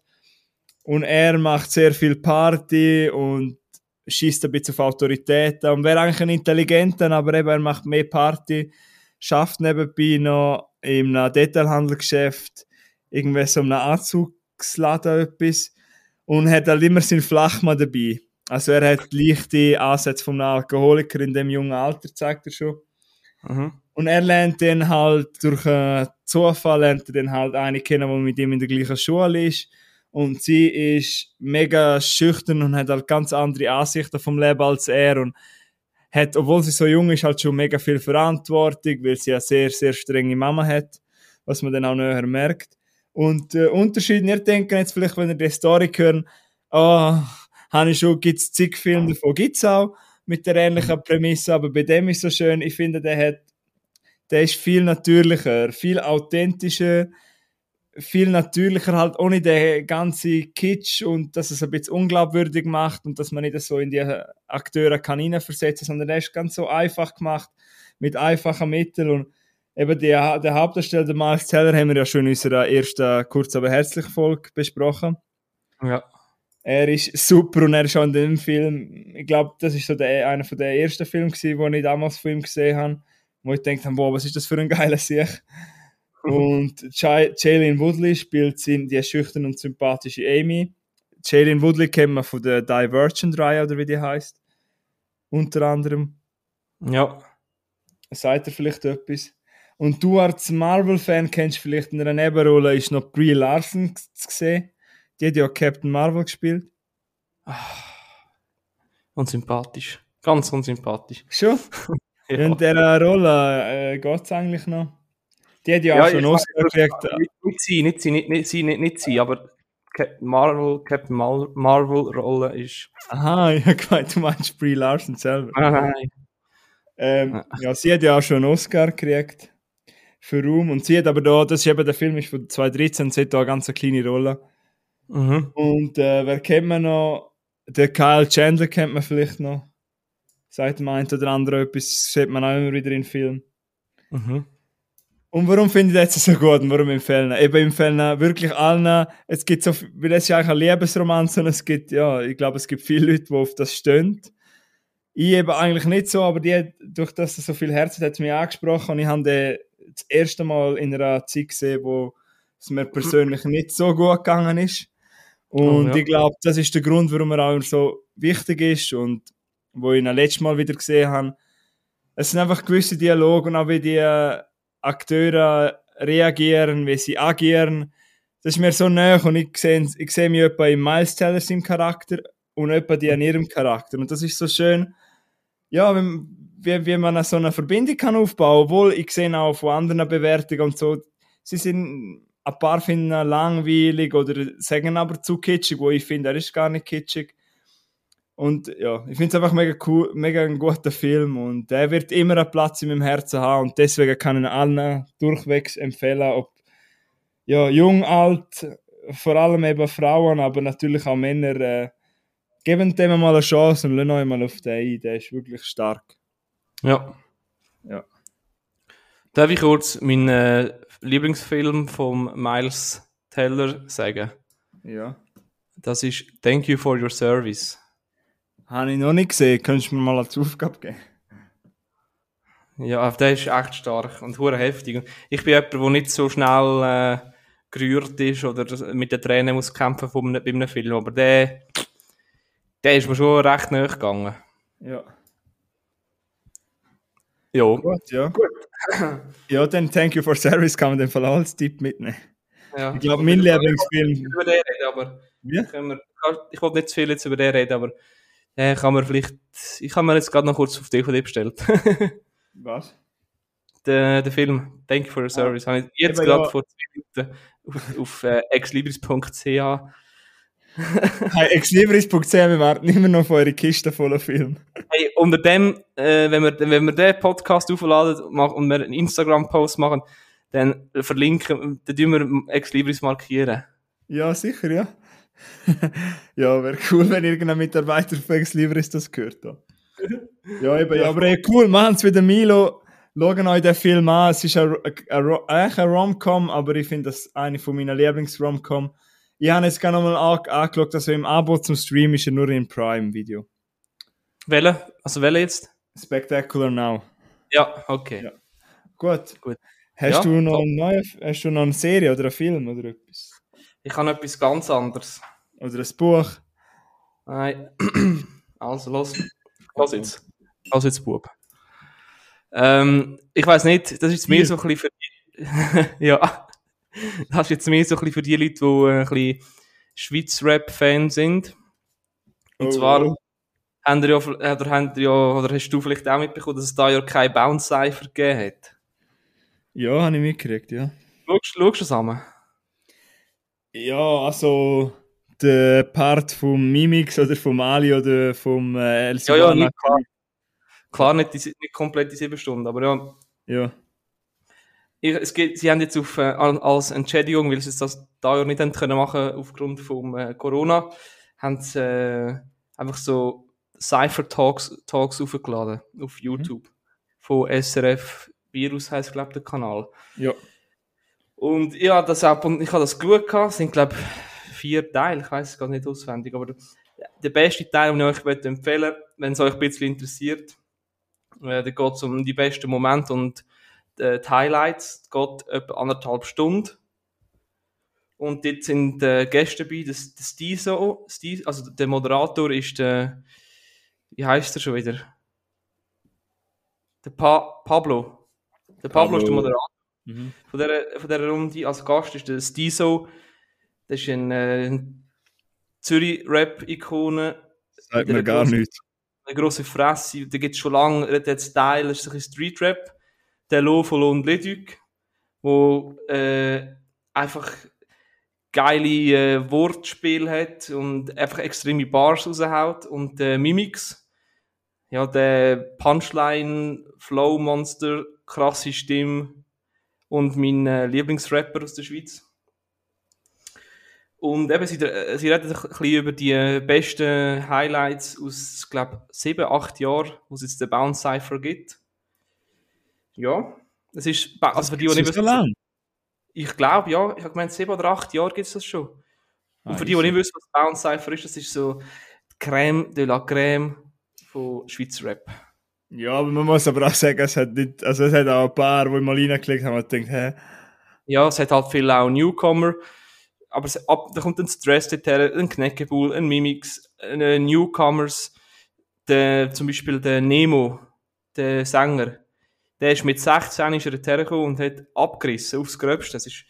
Und er macht sehr viel Party und schießt ein bisschen auf Autoritäten und wäre eigentlich ein Intelligenter, aber eben er macht mehr Party, schafft nebenbei noch in einem Detailhandelgeschäft irgendwie so einem Anzugsladen etwas und hat halt immer seinen Flachmann dabei. Also er hat leichte Ansätze vom Alkoholiker in dem jungen Alter, zeigt er schon. Mhm. Und er lernt dann halt durch einen Zufall lernt er dann halt eine kennen, die mit ihm in der gleichen Schule ist und sie ist mega schüchtern und hat halt ganz andere Ansichten vom Leben als er und hat, obwohl sie so jung ist, halt schon mega viel Verantwortung, weil sie eine sehr, sehr strenge Mama hat, was man dann auch näher merkt. Und äh, Unterschied, ihr denken jetzt vielleicht, wenn ihr die Story hören, oh, habe ich schon, gibt es zig Filme davon, gibt es auch, mit der ähnlichen Prämisse, aber bei dem ist so schön, ich finde, der hat, der ist viel natürlicher, viel authentischer, viel natürlicher halt ohne den ganzen Kitsch und dass es ein bisschen unglaubwürdig macht und dass man nicht so in die Akteure kann versetzen, sondern der ist ganz so einfach gemacht mit einfachen Mitteln und eben die, der Hauptdarsteller, der Miles Teller, haben wir ja schon in unserer ersten kurz aber herzlich Folge besprochen. Ja. Er ist super und er ist auch in dem Film, ich glaube, das ist so der, einer von den ersten Filmen gewesen, wo ich damals von ihm gesehen habe, wo ich gedacht habe, wow, was ist das für ein geiler Sieg. Und Jalen Woodley spielt die schüchterne und sympathische Amy. Jalen Woodley kennt man von der Divergent-Reihe, oder wie die heißt. Unter anderem. Ja. Seid ihr vielleicht etwas? Und du als Marvel-Fan kennst vielleicht in einer Nebenrolle ist noch Brie Larson zu sehen. Die hat ja Captain Marvel gespielt. Unsympathisch. Ganz unsympathisch. Schon? ja. In dieser Rolle äh, geht es eigentlich noch. Die hat ja, ja auch schon einen Oscar gekriegt. Nicht, sie, nicht sie, nicht, nicht sie, nicht, nicht sie, aber Captain Marvel, Captain Marvel Rolle ist. Aha, ich habe gemeint, du meinst Brie Larson selber. Ah, nein. Ähm, ah. ja, sie hat ja auch schon einen Oscar gekriegt für Ruhm und sie hat aber da, das ist eben der Film ist von 2013, sie hat da eine ganz kleine Rolle. Mhm. Und äh, wer kennt man noch? Der Kyle Chandler kennt man vielleicht noch. Seit dem einen oder anderen etwas, sieht man auch immer wieder in Filmen. Mhm. Und warum finde ich das so gut und warum empfehlen? Eben empfehlen wirklich allen, es gibt so, weil es ist ja eigentlich ein Liebesroman, und es gibt, ja, ich glaube, es gibt viele Leute, die auf das stehen. Ich eben eigentlich nicht so, aber die, durch das so viel Herz hat, hat es mich angesprochen und ich habe den das erste Mal in einer Zeit gesehen, wo es mir persönlich nicht so gut gegangen ist. Und oh, ja. ich glaube, das ist der Grund, warum er auch so wichtig ist und wo ich ihn letztes Mal wieder gesehen habe. Es sind einfach gewisse Dialoge und auch wie die Akteure reagieren, wie sie agieren. Das ist mir so nah und ich sehe, ich sehe mich etwa in Miles Tellers im Charakter und etwa die an ihrem Charakter. Und das ist so schön, ja, wie, wie man so eine Verbindung kann aufbauen, obwohl ich sehe auch von anderen Bewertungen und so, sie sind ein paar finden langweilig oder sagen aber zu kitschig, wo ich finde, er ist gar nicht kitschig. Und ja, ich finde es einfach mega cool, mega ein guter Film und der wird immer einen Platz in meinem Herzen haben und deswegen kann ich ihn allen durchwegs empfehlen, ob ja, jung, alt, vor allem eben Frauen, aber natürlich auch Männer, äh, geben dem mal eine Chance und lassen euch mal auf den ein. Der ist wirklich stark. Ja. Ja. Darf ich kurz meinen äh, Lieblingsfilm von Miles Teller sagen? Ja. Das ist Thank You for Your Service. Habe ich noch nicht gesehen. Könntest du mir mal als Aufgabe geben? Ja, der ist echt stark und hure heftig. Ich bin jemand, der nicht so schnell äh, gerührt ist oder mit den Tränen muss kämpfen von einem, bei einem Film, aber der, der ist mir schon recht nahe gegangen. Ja. Ja. Gut, ja. Gut. ja, dann Thank You for Service kann man den Fall als Tipp mitnehmen. ja. Ich glaube, mein Lieblingsfilm. Über den reden, aber Wie? können wir, ich wollte nicht zu viel jetzt über den reden, aber äh, kann man vielleicht, ich habe mir jetzt gerade noch kurz auf DVD bestellt. Was? der, der Film Thank You for Your Service. Habe ich jetzt gerade ja. vor zwei Minuten auf, auf äh, exlibris.ch Hey, exlibris.ch, wir warten immer noch auf eure Kiste voller Film. Hey, unter dem, äh, wenn, wir, wenn wir den Podcast aufladen und wir einen Instagram-Post machen, dann verlinken, dann tun wir Exlibris markieren. Ja, sicher, ja. ja, wäre cool, wenn irgendein Mitarbeiter von Exlibris das gehört. Ja, ja eben, ja, aber ey, cool, machen es wieder Milo. Schaut euch den Film an. Es ist ein, ein, ein, Ro- eigentlich ein Rom-Com, aber ich finde das eine von meinen Lieblings-Rom-Com. Ich habe jetzt gerne nochmal an, angeschaut, also im Abo zum Stream ist er nur im Prime-Video. Welche? Also welche jetzt? Spectacular Now. Ja, okay. Ja. Gut. Gut. Hast, Ja, du noch top. eine neue, hast du noch eine Serie oder einen Film oder etwas? Ich habe etwas ganz anderes. Oder ein Buch? Nein. Also, los. Los jetzt. Los jetzt, Bub. Ähm, ich weiß nicht, das ist jetzt mehr Hier. so ein bisschen für die, ja. Das ist jetzt mehr so ein bisschen für die Leute, die äh, ein bisschen Schweiz-Rap-Fan sind. Und Oh, zwar oh. haben ihr ja, oder, haben ihr ja, oder hast du vielleicht auch mitbekommen, dass es da ja kein Bounce-Cypher gegeben hat. Ja, habe ich mitgekriegt, ja. Schaust du es an? Ja, also der Part vom Mimix oder vom Ali oder vom äh, El Ja, ja, nicht klar. Klar, nicht, die, nicht komplett die sieben Stunden, aber ja, ja. Ich, es geht, sie haben jetzt auf, äh, als Entschädigung, weil sie das da ja nicht haben können machen aufgrund vom äh, Corona, haben sie äh, einfach so Cypher Talks, Talks aufgeladen auf YouTube. Von SRF Virus heisst, glaube ich, der Kanal. Ja. Und ja, das und ich habe das geschaut, gehabt. sind, glaube ich, vier Teile, ich weiß es gar nicht auswendig, aber der, beste Teil, den ich euch möchte empfehlen wenn es euch ein bisschen interessiert, äh, da geht es um die besten Momente und äh, die Highlights, Es geht etwa anderthalb Stunden. Und dort sind äh, Gäste dabei, das, das Stiso, Sti- also der Moderator ist der, wie heißt er schon wieder? Der pa Pablo. Der Pablo, Pablo. ist der Moderator Mhm. von dieser, von dieser Runde. Als Gast ist der Stiso. Das ist ein, äh, Zürich-Rap-Ikone. Sagt mir gar grosse- nichts. Eine grosse Fresse. Da gibt es schon lange, der Style, das ist ein Street-Rap. Der Lo von Lon Leduc, wo äh, einfach geile äh, Wortspiel hat und einfach extreme Bars raushaut. Und der Mimix, ja, der Punchline, Flow-Monster, krasse Stimme und mein äh, Lieblingsrapper aus der Schweiz. Und eben, sie, äh, sie reden ein bisschen über die besten Highlights aus, glaube sieben, acht Jahren, wo es jetzt den Bounce Cypher gibt. Ja, es ist, also für die, die nicht so wissen, lang? ich glaube, ja, ich habe gemeint, sieben oder acht Jahre gibt es das schon. Und Ah, für die, die nicht wissen, was Bounce Cypher ist, das ist so die Crème de la Crème von Schweizer Rap. Ja, aber man muss aber auch sagen, es hat, nicht, also es hat auch ein paar, die mal reingeklickt haben und gedacht, hä? Ja, es hat halt viel auch Newcomer. Aber es, ab, da kommt ein Stress dorthin, ein Kneckebull, ein Mimix, äh, Newcomers. Der, zum Beispiel der Nemo, der Sänger. Der ist mit 16 ist er hergekommen und hat abgerissen aufs Gröbste. Es ist,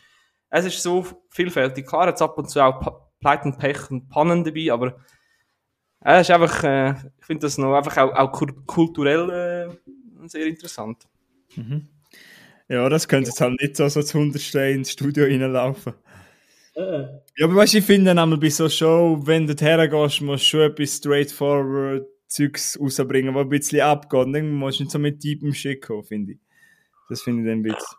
es ist so vielfältig. Klar es ab und zu auch Pleiten, Pech und Pannen dabei, aber äh, es ist einfach, äh, ich finde das noch einfach auch, auch kulturell äh, sehr interessant. Ja, das könnte jetzt halt nicht so, so zu 100 ins Studio reinlaufen. Ja, aber weißt du, ich finde einmal bei so Show, wenn du hergehst, musst du schon etwas straightforward Zeugs rausbringen, was ein bisschen abgeht. Und Dann musst du nicht so mit deepem Shit kommen, finde ich. Das finde ich dann ein bisschen.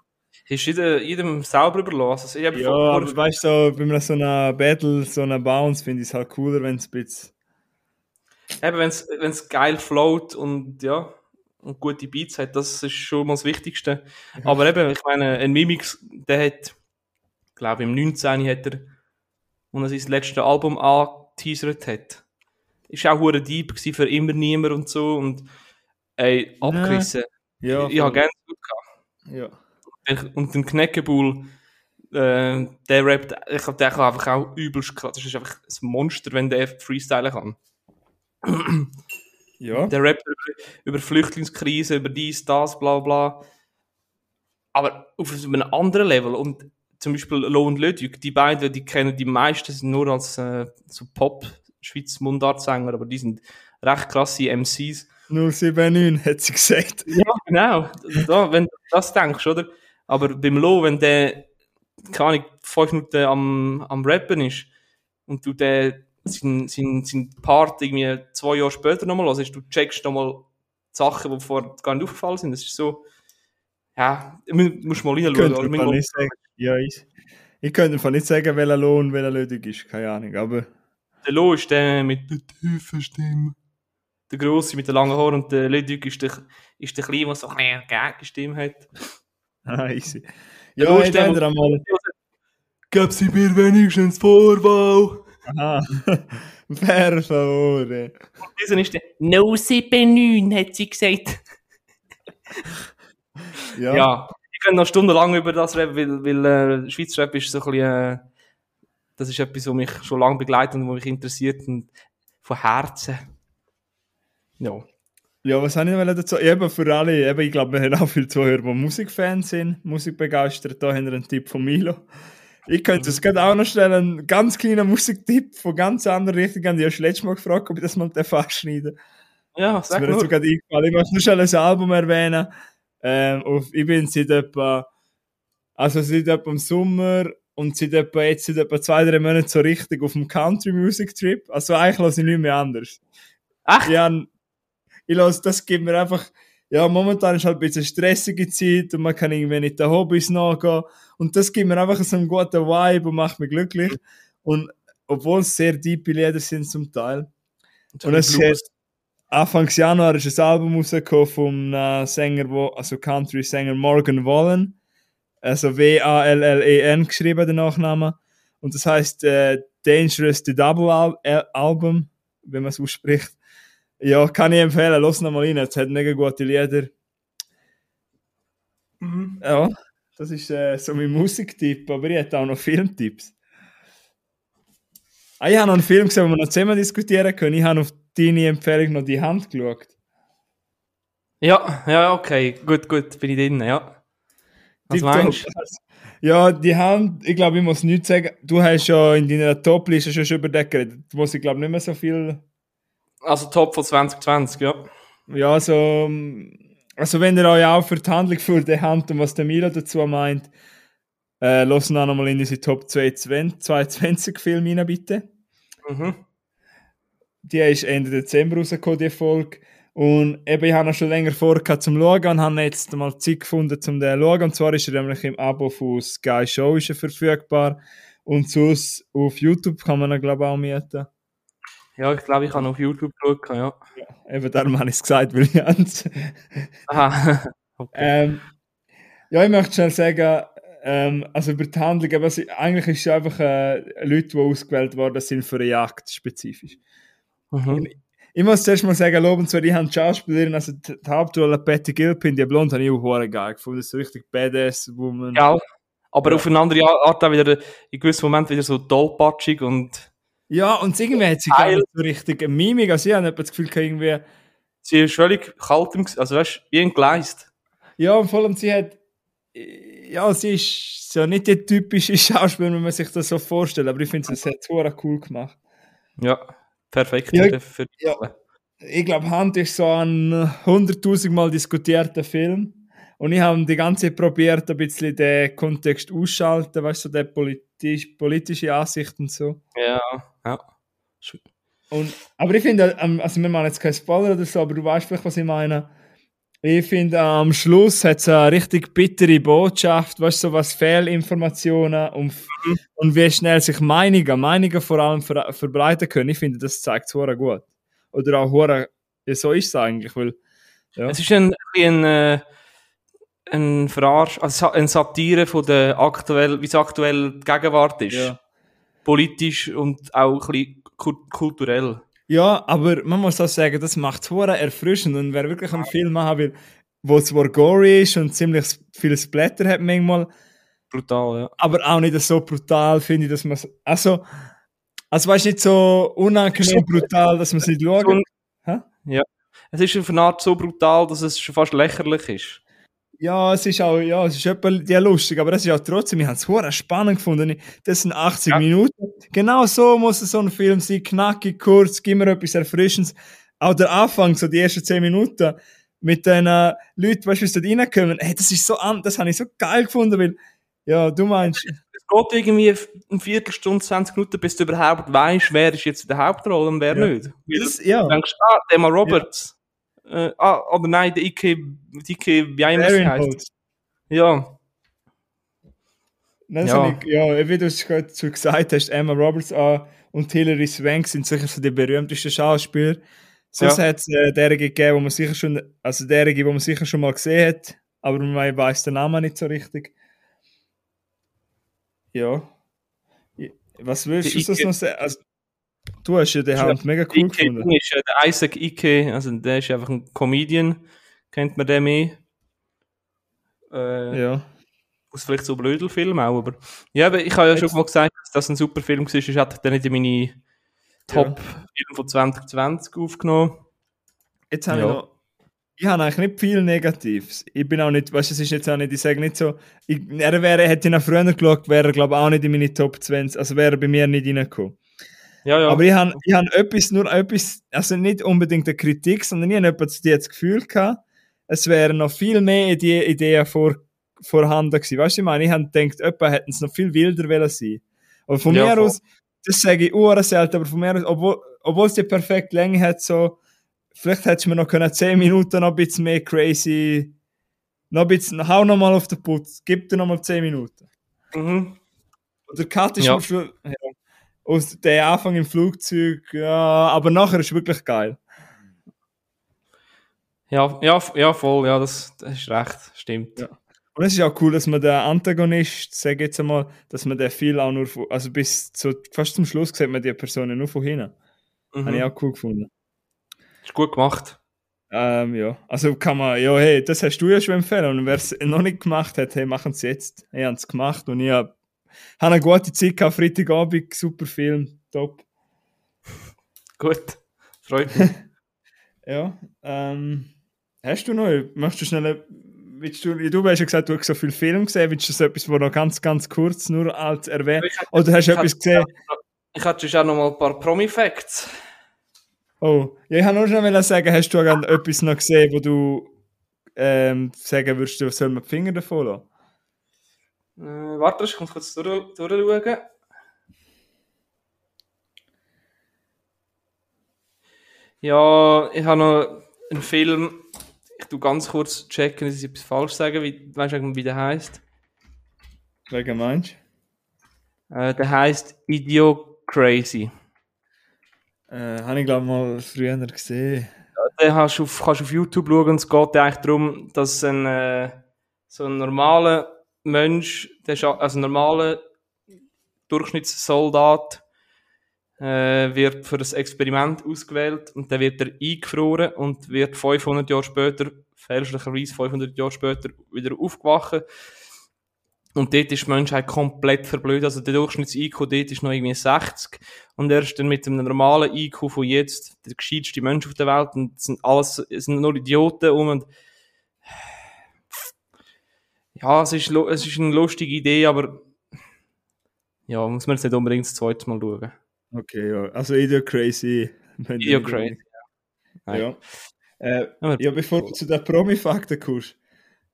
ist jedem, jedem selber überlassen. Also ich habe Ja, vor- aber weißt du, so, bei so einer Battle, so einer Bounce, finde ich es halt cooler, wenn es ein bisschen. Eben, wenn es geil float und ja, und gute Beats hat, das ist schon mal das Wichtigste. Aber eben, ich meine, ein Mimix, der hat, glaube ich, im 19. hat er, und er sein letztes Album angeteasert hat, ist auch hure deep gewesen für immer niemand und so und ey, abgerissen. Ja, ich habe voll. gerne gut gehabt. Ja. Und den Kneckebull, äh, der rappt, ich glaube, der kann einfach auch übelst krass. Das ist einfach ein Monster, wenn der freestylen kann. Ja. Der rappt über, über Flüchtlingskrise, über dies, das, bla bla. Aber auf einem anderen Level. Und zum Beispiel Lo und Ludwig, die beiden, die kennen die meisten sind nur als äh, so Pop, Schweiz Mundartsänger, aber die sind recht krasse MCs. 079 hat sie gesagt. Ja, genau. Da, wenn du das denkst, oder? Aber beim Lo, wenn der, keine Ahnung, fünf Minuten am, am Rappen ist und du den, sein, sein, sein Part irgendwie zwei Jahre später nochmal hörst, du checkst nochmal Sachen, die vorher gar nicht aufgefallen sind. Das ist so, ja, mu- musst mal Ich reinschauen. könnte einfach nicht sagen. Ja, ich. Ich könnte einfach nicht sagen, welcher Lohn, welcher Lödig ist. Keine Ahnung. Aber Der Lo ist der mit der tiefen Stimme. Der Grosse mit den langen Haaren und der Ludwig ist der, ist der Kleine, der so eine Gegenstimme hat. ah, easy. Der Ja, Lo ich ist der, denke einmal. Gab sie mir wenigstens Vorwahl? Aha. Per favore. Dieser ist der 079, hat sie gesagt. Ja. Ja, ich könnte noch stundenlang über das reden, weil, weil äh, Schweizer Rap ist so ein bisschen, äh, das ist etwas, was mich schon lange begleitet und was mich interessiert und von Herzen. Ja. Ja, was habe ich noch dazu? Eben für alle, eben, ich glaube, wir haben auch viele Zuhörer, die Musikfans sind, musikbegeistert. Da haben wir einen Tipp von Milo. Ich könnte es gerade auch noch stellen, einen ganz kleinen Musiktipp von ganz anderen Richtungen. Ich habe letztes Mal gefragt, ob ich das mal schneiden Ja, Das sag mir jetzt nur. so gerade eingefallen. Ich möchte nur schnell ein Album erwähnen. Ähm, auf, ich bin seit etwa, also seit etwa im Sommer und seit etwa jetzt seit etwa zwei, drei Monaten so richtig auf dem Country Music Trip. Also eigentlich lasse ich nicht mehr anders. Echt? Ja, ich lasse, das gibt mir einfach, ja, momentan ist halt ein bisschen stressige Zeit und man kann irgendwie nicht den Hobbys nachgehen. Und das gibt mir einfach so einen guten Vibe und macht mich glücklich. Und obwohl es sehr tiefe Lieder sind zum Teil. Und es hat, Anfangs Januar ist ein Album rausgekommen vom äh, Sänger, wo, also Country-Sänger Morgan Wallen. Also W-A-L-L-E-N geschrieben, der Nachname. Und das heißt äh, Dangerous the Double Al Al Album, wenn man es ausspricht. Ja, kann ich empfehlen, los noch mal rein. Es hat mega gute Lieder. Mhm. Ja, das ist äh, so mein Musiktipp, aber ich hätte auch noch Filmtipps. Ah, ich habe noch einen Film gesehen, den wir noch zusammen diskutieren können. Ich habe auf deine Empfehlung noch die Hand geschaut. Ja, ja, okay. Gut, gut, bin ich drin, ja. Was Tipptopp. meinst du? Ja, die Hand, ich glaube, ich muss nichts sagen. Du hast ja in deiner Top-Liste schon schon über den geredet. Du musst, ich glaube, nicht mehr so viel. Also Top von 2020, ja. Ja, so. Also, wenn ihr euch auch für die Handlung für die Hand und was der Milo dazu meint, äh, lasst noch einmal in diese Top 220, 220 Film rein, bitte. Mhm. Die ist Ende Dezember rausgekommen, die Folge. Und eben, ich habe noch schon länger vor zum Schauen und habe jetzt mal Zeit gefunden, um den zu schauen. Und zwar ist er nämlich im Abo von Sky Show ist er verfügbar. Und sonst auf YouTube kann man ihn, glaube ich, auch mieten. Ja, ich glaube, ich habe auf YouTube geschaut, ja. Eben darum habe ich es gesagt, weil ich. Aha. okay. ähm, ja, ich möchte schnell sagen, ähm, also über die Handlung, aber eigentlich ist es einfach äh, Leute, die ausgewählt worden sind für eine Jagd spezifisch. Mhm. Ich muss zuerst mal sagen, lobenswert, ich habe die Schauspielerin, also die, die Hauptrolle Patty Gilpin, die Blonde, habe ich auch geil gefunden. Das ist so richtig badass Woman. Ja, aber Ja. auf eine andere Art auch wieder, in gewissen Moment wieder so tollpatschig und Ja, und irgendwie hat sie Geil. gar nicht so richtig eine Mimik. Also ich habe das Gefühl, irgendwie... sie ist völlig kalt im also weißt du, wie entgleist. Ja, und vor allem sie hat... Ja, sie ist so nicht die typische Schauspielerin, wenn man sich das so vorstellt, aber ich finde, sie hat es cool gemacht. Ja, perfekt Ja, für, die ja. Ich glaube, Hand ist so ein 100.000 Mal diskutierter Film. Und ich habe die ganze Zeit probiert, ein bisschen den Kontext ausschalten, weißt du, so die politisch, politische Ansicht und so. Ja, ja. Und, aber ich finde, ähm, also wir machen jetzt keinen Spoiler oder so, aber du weißt vielleicht, was ich meine. Ich finde, am Schluss hat es eine richtig bittere Botschaft, weißt du, so was Fehlinformationen und, mhm. und wie schnell sich Meinungen, Meinungen vor allem ver verbreiten können. Ich finde, das zeigt es gut. Oder auch hure, ja, so ist es eigentlich, weil, ja. Es ist ein, ein, äh, ein Verarsch, also eine Satire von der aktuell, wie es aktuell die Gegenwart ist. Ja. Politisch und auch ein bisschen kulturell. Ja, aber man muss auch sagen, das macht es erfrischend und wer wirklich einen Film machen will, wo zwar gory ist und ziemlich viel Splatter hat manchmal. Brutal, ja. Aber auch nicht so brutal, finde ich, dass man also also weißt nicht so unangenehm brutal, dass man es nicht schaut. Ja. Es ist auf eine Art so brutal, dass es schon fast lächerlich ist. Ja, es ist auch, ja, es ist etwas ja, lustig, aber es ist auch trotzdem, ich habe es spannend gefunden. Das sind 80 ja. Minuten. Genau so muss so ein Film sein, knackig, kurz, gib mir etwas Erfrischendes. Auch der Anfang, so die ersten 10 Minuten, mit den äh, Leuten, weißt du, die da reinkommen, hey, das ist so das habe ich so geil gefunden, weil, ja, du meinst. Es geht irgendwie eine Viertelstunde, 20 Minuten, bis du überhaupt weißt, wer ist jetzt in der Hauptrolle und wer ja. nicht. Das, ja. Du denkst, ah, Emma Roberts. Äh, ah, oder nein, der Ike, Ike wie immer sie heißt. Ja. Nein, ja. Ich, ja, wie du es gerade so gesagt hast, Emma Roberts ah, und Hilary Swank sind sicher so die berühmtesten Schauspieler. Sonst ja. hat es äh, derige gegeben, wo man sicher schon, also derige, wo man sicher schon mal gesehen hat, aber man weiß den Namen nicht so richtig. Ja. Was willst du sonst noch sagen? Also, Du hast ja den Hand mega cool Ike gefunden. Ist, äh, der Isaac Ike, also der ist einfach ein Comedian, kennt man den mehr. Äh, ja. Aus vielleicht so Blödelfilm auch, aber ja, aber ich habe ja schon mal gesagt, dass das ein super Film war. Ich hatte dann nicht in meine Top-Film ja. von 2020 aufgenommen. Jetzt habe ja. ich noch ich habe eigentlich nicht viel Negatives. Ich bin auch nicht, weißt du, es ist jetzt auch nicht, ich sage nicht so, ich, er wäre, hätte ich noch früher geschaut, wäre er, glaube ich, auch nicht in meine Top 20, also wäre er bei mir nicht reingekommen. Ja, ja. Aber ich habe ich hab etwas, nur etwas, also nicht unbedingt eine Kritik, sondern ich habe das Gefühl gehabt, es wären noch viel mehr Ideen vor, vorhanden gewesen. Weißt du, ich meine, ich habe gedacht, jemand hätten es noch viel wilder wollen sein. Aber von ja, mir voll. aus, das sage ich selten, aber von mir aus, obwohl, obwohl es die perfekte Länge hat, so, vielleicht hättest du mir noch können 10 Minuten noch ein bisschen mehr crazy, noch ein bisschen, hau noch mal auf den Putz, gib dir noch mal 10 Minuten. Mhm. Oder Cut ist ja. schon, ja aus der Anfang im Flugzeug, ja, aber nachher ist wirklich geil. Ja, ja, ja voll, ja, das, das ist recht, stimmt. Ja. Und es ist auch cool, dass man den Antagonist, sag jetzt einmal, dass man den viel auch nur, von, also bis zu, fast zum Schluss sieht man die Personen nur von hinten. Mhm. Habe ich auch cool gefunden. Ist gut gemacht. Ähm, ja, also kann man, ja, hey, das hast du ja schon empfehlen. Und wer es noch nicht gemacht hat, hey, machen es jetzt. Ich habe es gemacht und ich habe habe eine gute Zeit gehabt, Freitagabend, super Film, top. Gut, freut mich. ja, ähm, hast du noch, möchtest du schnell, willst du, du hast ja gesagt, du hast so viele Filme gesehen, willst du so etwas, wo noch ganz, ganz kurz nur als erwähnt, oder hast du etwas gesehen? Ich hatte schon noch mal ein paar Promi-Facts. Oh, ja, ich wollte nur schon sagen, hast du etwas noch gesehen, wo du ähm, sagen würdest, du soll man die Finger davon lassen? Äh, warte, ich muss kurz durch, durchschauen. Ja, ich habe noch einen Film. Ich tu ganz kurz checken, dass ich etwas falsch sage. Wie, weißt du, wie der heißt? Welcher meinst du? Äh, der heißt Idiot Crazy. Äh, habe ich glaube mal früher gesehen. Ja, den hast du auf, kannst du auf YouTube schauen. Es geht eigentlich darum, dass ein, äh, so ein normaler Mensch, der ist also normaler Durchschnittssoldat, äh, wird für das Experiment ausgewählt und dann wird er eingefroren und wird 500 Jahre später, fälschlicherweise 500 Jahre später, wieder aufgewacht. Und dort ist die Menschheit komplett verblödet. Also der Durchschnitts-IQ dort ist noch irgendwie 60. Und er ist dann mit einem normalen IQ von jetzt der gescheiteste Mensch auf der Welt. Und es sind alles, es sind nur Idioten um. Und ja, es ist, es ist eine lustige Idee, aber ja, muss man jetzt nicht unbedingt das zweite Mal schauen. Okay, ja. Also Idiot Crazy. Idiot Crazy, ja. Ja. Äh, ja, bevor du zu den Promi-Fakten kommst,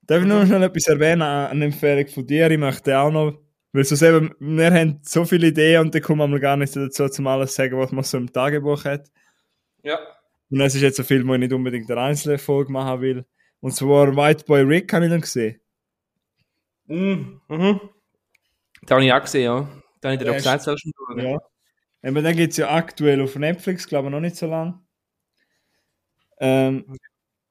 darf ich noch schnell etwas erwähnen, eine Empfehlung von dir. Ich möchte auch noch, weil so eben, wir haben so viele Ideen und da kommen wir gar nicht dazu, zum alles sagen, was man so im Tagebuch hat. Ja. Und es ist jetzt ein Film, wo ich nicht unbedingt eine einzelne Folge machen will. Und zwar White Boy Rick habe ich dann gesehen. Mm, mhm. Da habe ich auch gesehen, ja. Da habe ich dir auch gesagt, sollst du schauen. Ja. Aber den gibt es ja aktuell auf Netflix, glaube ich, noch nicht so lang. Ähm,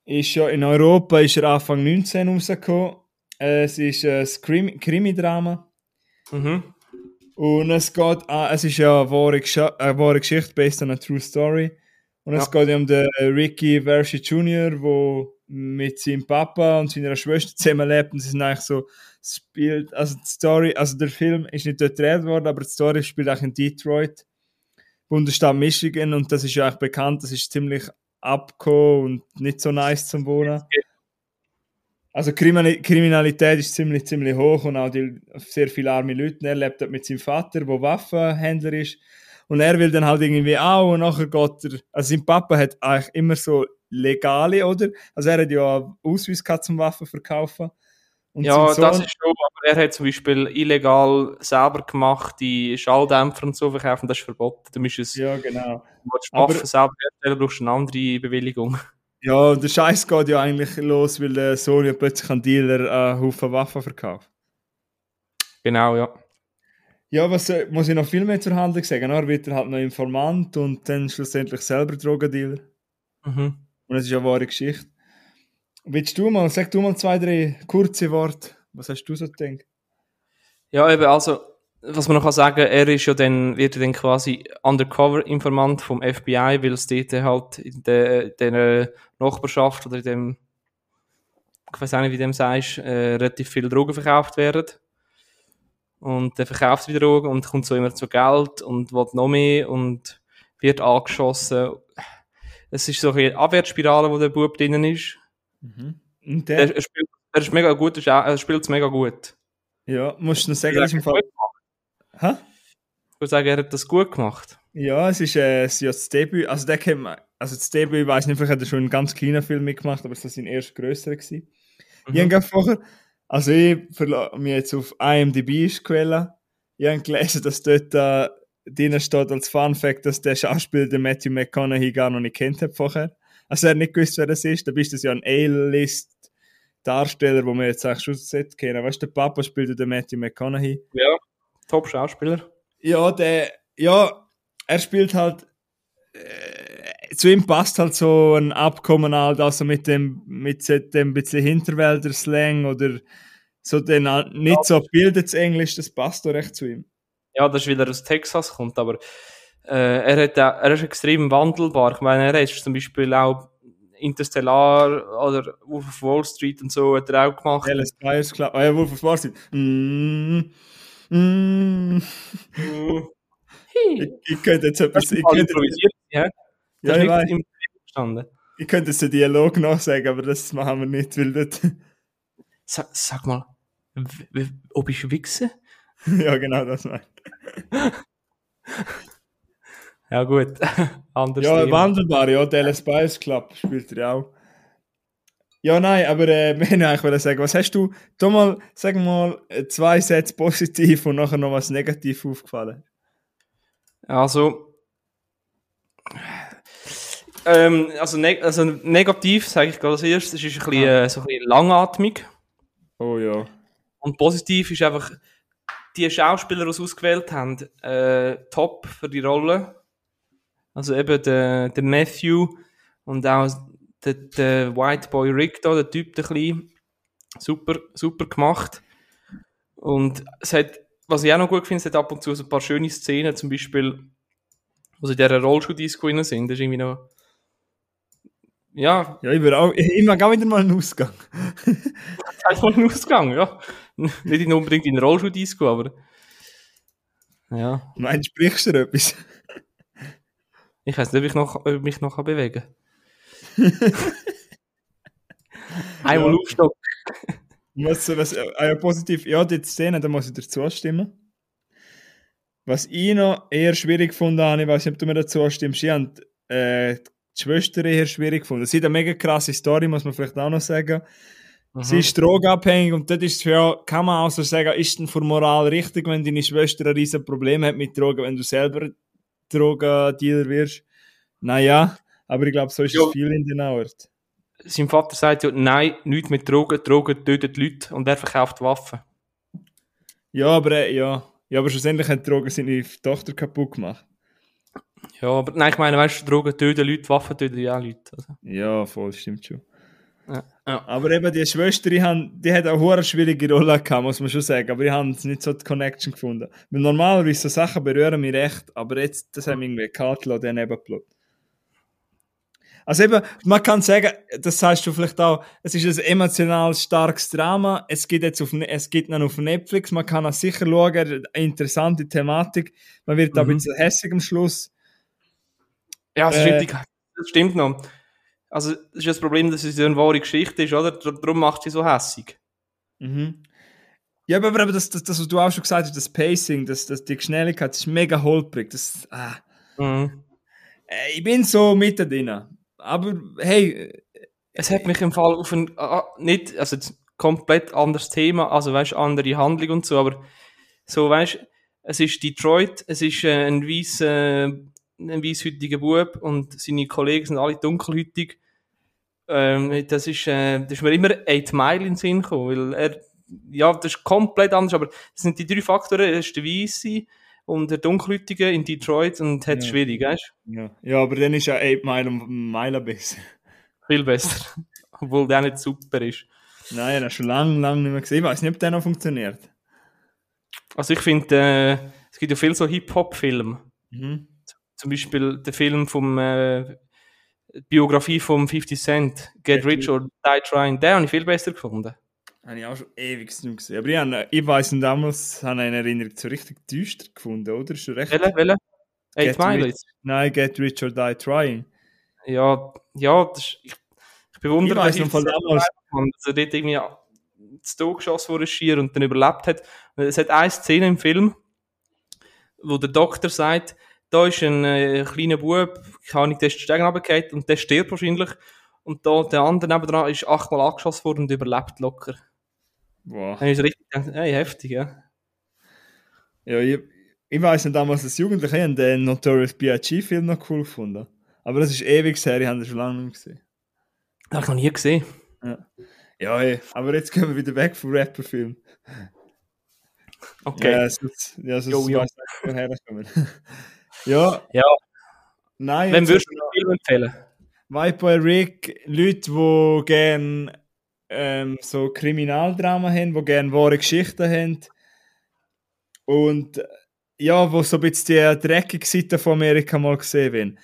ist ja in Europa ist er Anfang 19 rausgekommen. Äh, es ist ein Krimi- Krimi-Drama. Mhm. Und es geht es ist ja eine wahre, eine wahre Geschichte based on a true story. Und es Ja. geht ja um den Ricky Vershi Jr., der mit seinem Papa und seiner Schwester zusammenlebt. Und sie sind eigentlich so, spielt, also die Story, also der Film ist nicht dort gedreht worden, aber die Story spielt auch in Detroit, Bundesstaat Michigan. Und das ist ja eigentlich bekannt, das ist ziemlich abgekommen und nicht so nice zum Wohnen. Also Kriminali- Kriminalität ist ziemlich, ziemlich hoch und auch die, sehr viele arme Leute. Er lebt dort mit seinem Vater, der Waffenhändler ist. Und er will dann halt irgendwie auch und nachher geht er, also sein Papa hat eigentlich immer so legale, oder? Also er hat ja einen Ausweis zum Waffen verkaufen. Und Ja, das ist schon, aber er hat zum Beispiel illegal selber gemachte Schalldämpfer und so verkaufen, das ist verboten. Du musst es, Ja, genau. du willst Aber- Waffen selber herstellen, brauchst du eine andere Bewilligung. Ja, und der Scheiß geht ja eigentlich los, weil der Sohn ja plötzlich an Dealer einen Haufen Waffen verkauft. Genau, ja. Ja, was äh, muss ich noch viel mehr zur Handlung sagen? Er wird halt noch Informant und dann schlussendlich selber Drogendealer. Mhm. Und es ist ja eine wahre Geschichte. Willst du mal, sag du mal zwei, drei kurze Worte. Was hast du so gedacht? Ja, eben, also, was man noch kann sagen, er ist ja dann, wird ja dann quasi Undercover-Informant vom FBI, weil es dort halt in der, der Nachbarschaft oder in dem, ich weiß nicht, wie du dem sagst, äh, relativ viele Drogen verkauft werden. Und der verkauft wieder Drogen und kommt so immer zu Geld und will noch mehr und wird angeschossen. Es ist so eine Abwärtsspirale, wo der Bub drinnen ist. Und der, Er, er, spielt, er ist mega gut, er er spielt es mega gut. ja, musst du noch Ich sagen, das ist im Fall. Hä? würde sagen, er hat das gut gemacht. Ja, es ist, äh, es ist ja das Debüt. Also, der kennt man, also das Debüt, ich weiß nicht, vielleicht hat er schon einen ganz kleinen Film mitgemacht, aber es war sein erst grösserer. gewesen. Mhm. Ich habe vorher, also ich verlasse mich jetzt auf IMDb ist Quelle. Ich habe gelesen, dass dort äh, drin steht als Fun Fact, dass der Schauspieler den Matthew McConaughey gar noch nicht kennt hat vorher. Also er hat nicht gewusst, wer das ist. Da bist du ja ein A-List Darsteller, wo man jetzt eigentlich schon sollte kennen. Weißt du, der Papa spielt ja den Matthew McConaughey. Ja, Top-Schauspieler. Ja, der, ja, er spielt halt, äh, zu ihm passt halt so ein Abkommen halt, also mit dem, mit dem bisschen Hinterwälder-Slang oder so den nicht so bildetes Englisch, das passt doch recht zu ihm. Ja, das ist, weil er aus Texas kommt, aber äh, er, hat, auch- er ist extrem wandelbar. Ich meine, er ist zum Beispiel auch Interstellar oder Wolf of Wall Street und so hat er auch gemacht. Dallas Buyers Club, ah ja, Wolf of Wall Street. Mm, mm. Ich, ich könnte jetzt etwas, ich ist könnte, improvisiert, ja? Das ja, ist ich, weiß, gestanden. ich könnte jetzt den Dialog noch sagen, aber das machen wir nicht, weil das, Sag, sag mal, ob ich wichse? ja genau das meine ich. Ja, gut. Anders. Ja, Thema. wandelbar, ja, Dallas Buyers Club spielt er ja auch. Ja, nein, aber äh, wir wollten eigentlich wollen sagen, was hast du, da mal, sag mal, äh, zwei Sätze positiv und nachher noch was negativ aufgefallen? Also, ähm, also, neg also negativ, sage ich gerade als erstes, es ist ein bisschen, äh, so ein bisschen langatmig. Oh ja. Und positiv ist einfach, die Schauspieler, die sie ausgewählt haben, äh, top für die Rolle. Also eben der, der Matthew und auch der, der White Boy Rick da, der Typ, der klein, super, super gemacht. Und es hat, was ich auch noch gut finde, es hat ab und zu so ein paar schöne Szenen, zum Beispiel, wo sie in dieser Rollschuh-Disco sind, das ist irgendwie noch, ja, Ja, ich auch, mag auch wieder mal einen Ausgang. einfach ein Ausgang, ja. Nicht in- unbedingt in Rollschuh-Disco, aber, ja. Meinst du, sprichst du etwas? Ich weiß nicht, ob ich, noch, ob ich mich noch kann bewegen Einmal Ja. aufstocken. Was, was, äh, ja, positiv, ja, die Szene, da muss ich dir zustimmen. Was ich noch eher schwierig habe, ich weiß nicht, ob du mir dazu stimmst, ich habe äh, die Schwester eher schwierig gefunden. Sie hat eine mega krasse Story, muss man vielleicht auch noch sagen. Sie ist drogenabhängig und dort ist ja, kann man auch so sagen, ist denn für Moral richtig, wenn deine Schwester ein riesen Problem hat mit Drogen, wenn du selber Drogendealer wirst? Naja, aber ich glaube, so ist Ja. es viel in den Ort. sein Vater sagt ja, nein, nichts mit Drogen, Drogen töten Leute und er verkauft Waffen. Ja, aber äh, ja. Ja, aber schlussendlich hat Drogen seine Tochter kaputt gemacht. Ja, aber nein, ich meine, weißt du, Drogen töten Leute, Waffen töten ja auch Leute. Also. Ja, voll, stimmt schon. Ja. ja. Aber eben die Schwester, die, haben, die hat auch eine schwierige Rolle gehabt, muss man schon sagen. Aber die haben nicht so die Connection gefunden. Weil normalerweise so Sachen berühren mich recht, aber jetzt, das haben wir irgendwie kalt gelassen, den Nebenplot. Also eben, man kann sagen, das sagst du vielleicht auch, es ist ein emotional starkes Drama. Es gibt jetzt auf, es gibt dann auf Netflix, man kann auch sicher schauen, eine interessante Thematik. Man wird da Mhm. ein bisschen hässig am Schluss. Ja, das, Äh. stimmt, das stimmt noch. Also, das ist ja das Problem, dass es ja eine wahre Geschichte ist, oder? Dar- Darum macht sie so hässig. Mhm. Ja, aber, aber das, das, das, was du auch schon gesagt hast, das Pacing, das, das, die Schnelligkeit, das ist mega holprig. Das, ah. Mhm. Äh, Ich bin so mittendrin. Aber hey, Es hat mich im Fall auf ein, ah, nicht, also komplett anderes Thema, also weißt andere Handlung und so, aber so weißt es ist Detroit, es ist äh, ein äh, ein weisshütiger Bub und seine Kollegen sind alle dunkelhütig. Ähm, das ist, äh, das ist mir immer 8 Mile in den Sinn gekommen, weil er, ja, das ist komplett anders, aber das sind die drei Faktoren, er ist der Weisse und der Dunkelhütige in Detroit und hat es Ja. schwierig, weißt ja, ja aber dann ist ja 8 Mile Meilen besser. Viel besser. Obwohl der nicht super ist. Nein, das schon lange, lange nicht mehr gesehen. Ich weiß nicht, ob der noch funktioniert. Also ich finde, äh, es gibt ja viel so Hip-Hop-Filme. Mhm. Zum Beispiel der Film vom äh, Biografie vom 50 Cent, Get Rich or Die Trying, den habe ich viel besser gefunden. Habe ich auch schon ewig nicht gesehen. Aber ich, habe, ich weiß nicht, damals habe ich eine Erinnerung so richtig düster gefunden, oder? Ist recht. Welche? Welche? Eight Mile? Nein, Get Rich or Die Trying. Ja, ja, das ist, ich, ich bewundere Ich weiss den noch von 50 damals- dass er dort irgendwie zu Tod geschossen wurde schier und dann überlebt hat. Es hat eine Szene im Film, wo der Doktor sagt, da ist ein äh, kleiner Bub, keine Ahnung, der ist Stegen runtergefallen und der stirbt wahrscheinlich. Und da der andere nebendran ist achtmal angeschossen worden und überlebt locker. Boah. Dann so richtig gedacht, hey, heftig, ja. Ja, ich, ich weiß nicht, damals als Jugendlicher ich habe den Notorious B.I.G. Film noch cool gefunden. Aber das ist ewig her, ich habe den schon lange nicht gesehen. Das habe ich noch nie gesehen. Ja, hey, aber jetzt gehen wir wieder weg vom Rapper-Film. Okay. Ja, sonst, ja, sonst Jo, jo. weiss ich nicht, woher das kommt. ja. Ja. Nein, Wem würdest du den Film empfehlen? White Boy Rick, Leute, die gerne ähm, so Kriminaldrama haben, die gerne wahre Geschichten haben. Und ja, wo so ein bisschen die dreckige Seite von Amerika mal gesehen werden.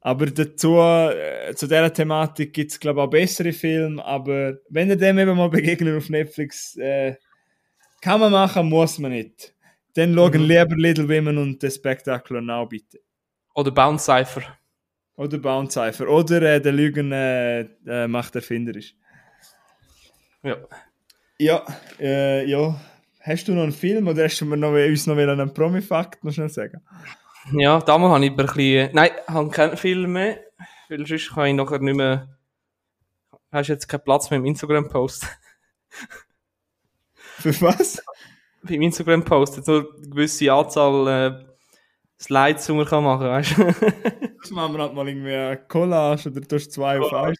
Aber dazu, äh, zu dieser Thematik gibt es, glaube ich, auch bessere Filme. Aber wenn ihr dem eben mal begegnet auf Netflix, äh, kann man machen, muss man nicht. Dann schauen Mhm. lieber Little Women und The Spectacular Now, bitte. Oder Bounce Cypher? Oder Bound Cypher. Oder äh, der Lügen äh, äh, macht erfinderisch. Ja. Ja, äh, ja. Hast du noch einen Film oder hast du mir noch, uns noch einen Promi-Fakt noch schnell sagen? Ja, damals habe ich aber ein bisschen... Nein, ich habe keinen Film mehr. Weil sonst kann ich nachher nicht mehr... Hast du jetzt keinen Platz mehr im Instagram-Post? Für was? Beim Instagram-Post hat nur eine gewisse Anzahl äh, Slides, die man kann machen kann, weißt du? Das machen wir halt mal irgendwie eine Collage oder du hast zwei auf eins.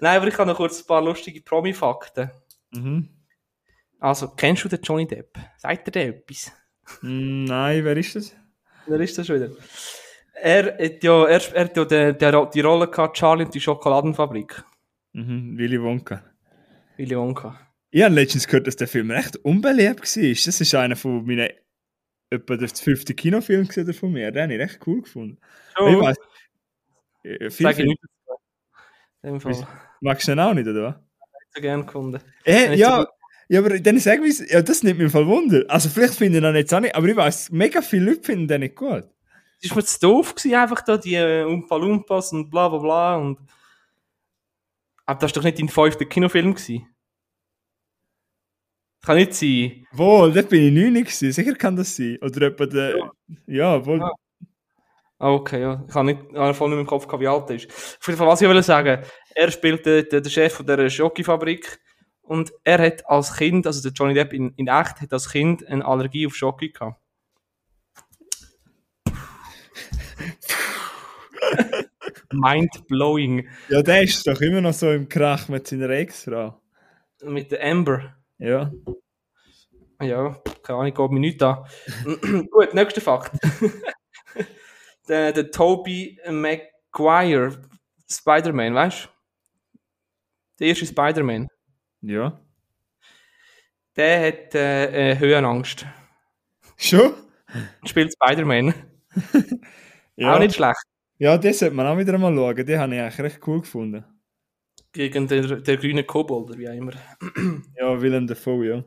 Nein, aber ich habe noch kurz ein paar lustige Promi-Fakten. Mhm. Also, kennst du den Johnny Depp? Sagt er dir etwas? Mm, Nein, wer ist das? Wer ist das schon wieder? Er hat ja, er, er hat ja die, die, die Rolle gehabt, Charlie und die Schokoladenfabrik. Mhm. Willy Wonka. Willy Wonka. Ich habe letztens gehört, dass der Film recht unbeliebt war. Das ist einer von meinen etwa der fünfte Kinofilm gesehen von mir. Den habe ich recht cool gefunden. Oh, Ich weiß. Äh, viel sag ich nicht. Dem Fall. Magst du den auch nicht, oder was? so gern gefunden. Äh, Nicht ja, so ja, aber dann sag mir, ja, das nimmt mir im Fall Wunder. Also vielleicht finden ihn jetzt auch nicht, aber ich weiß, mega viele Leute finden den nicht gut. Es war mir zu doof, gewesen, einfach da, die äh, Umpa Lumpas und bla bla bla. Und... Aber das war doch nicht dein fünfter Kinofilm. Gewesen. Kann nicht sein. Wohl, da bin ich neun gewesen. Sicher kann das sein. Oder etwa der, ja, wohl. Ah. Ah, okay, ja. Ich habe nicht, ich habe voll nicht im Kopf gehabt, wie alt er ist. Auf jeden Fall, was ich will sagen, er spielt den, den, Chef von dieser Schokifabrik und er hat als Kind, also der Johnny Depp in, in echt, hat als Kind eine Allergie auf Schoki gehabt. Mind-blowing. Ja, der ist doch immer noch so im Krach mit seiner Ex-Frau. Mit der Amber. Ja. Ja, keine Ahnung, geht mir nicht an. Gut, nächster Fakt. der, der Tobey Maguire, Spider-Man, weißt du? Der erste Spider-Man. Ja. Der hat äh, Höhenangst. Schon? Spielt Spider-Man. Ja. Auch nicht schlecht. Ja, das sollte man auch wieder mal schauen. Den habe ich eigentlich recht cool gefunden. Gegen den, den grünen Kobold, wie auch immer. Ja, Willem Dafoe, ja.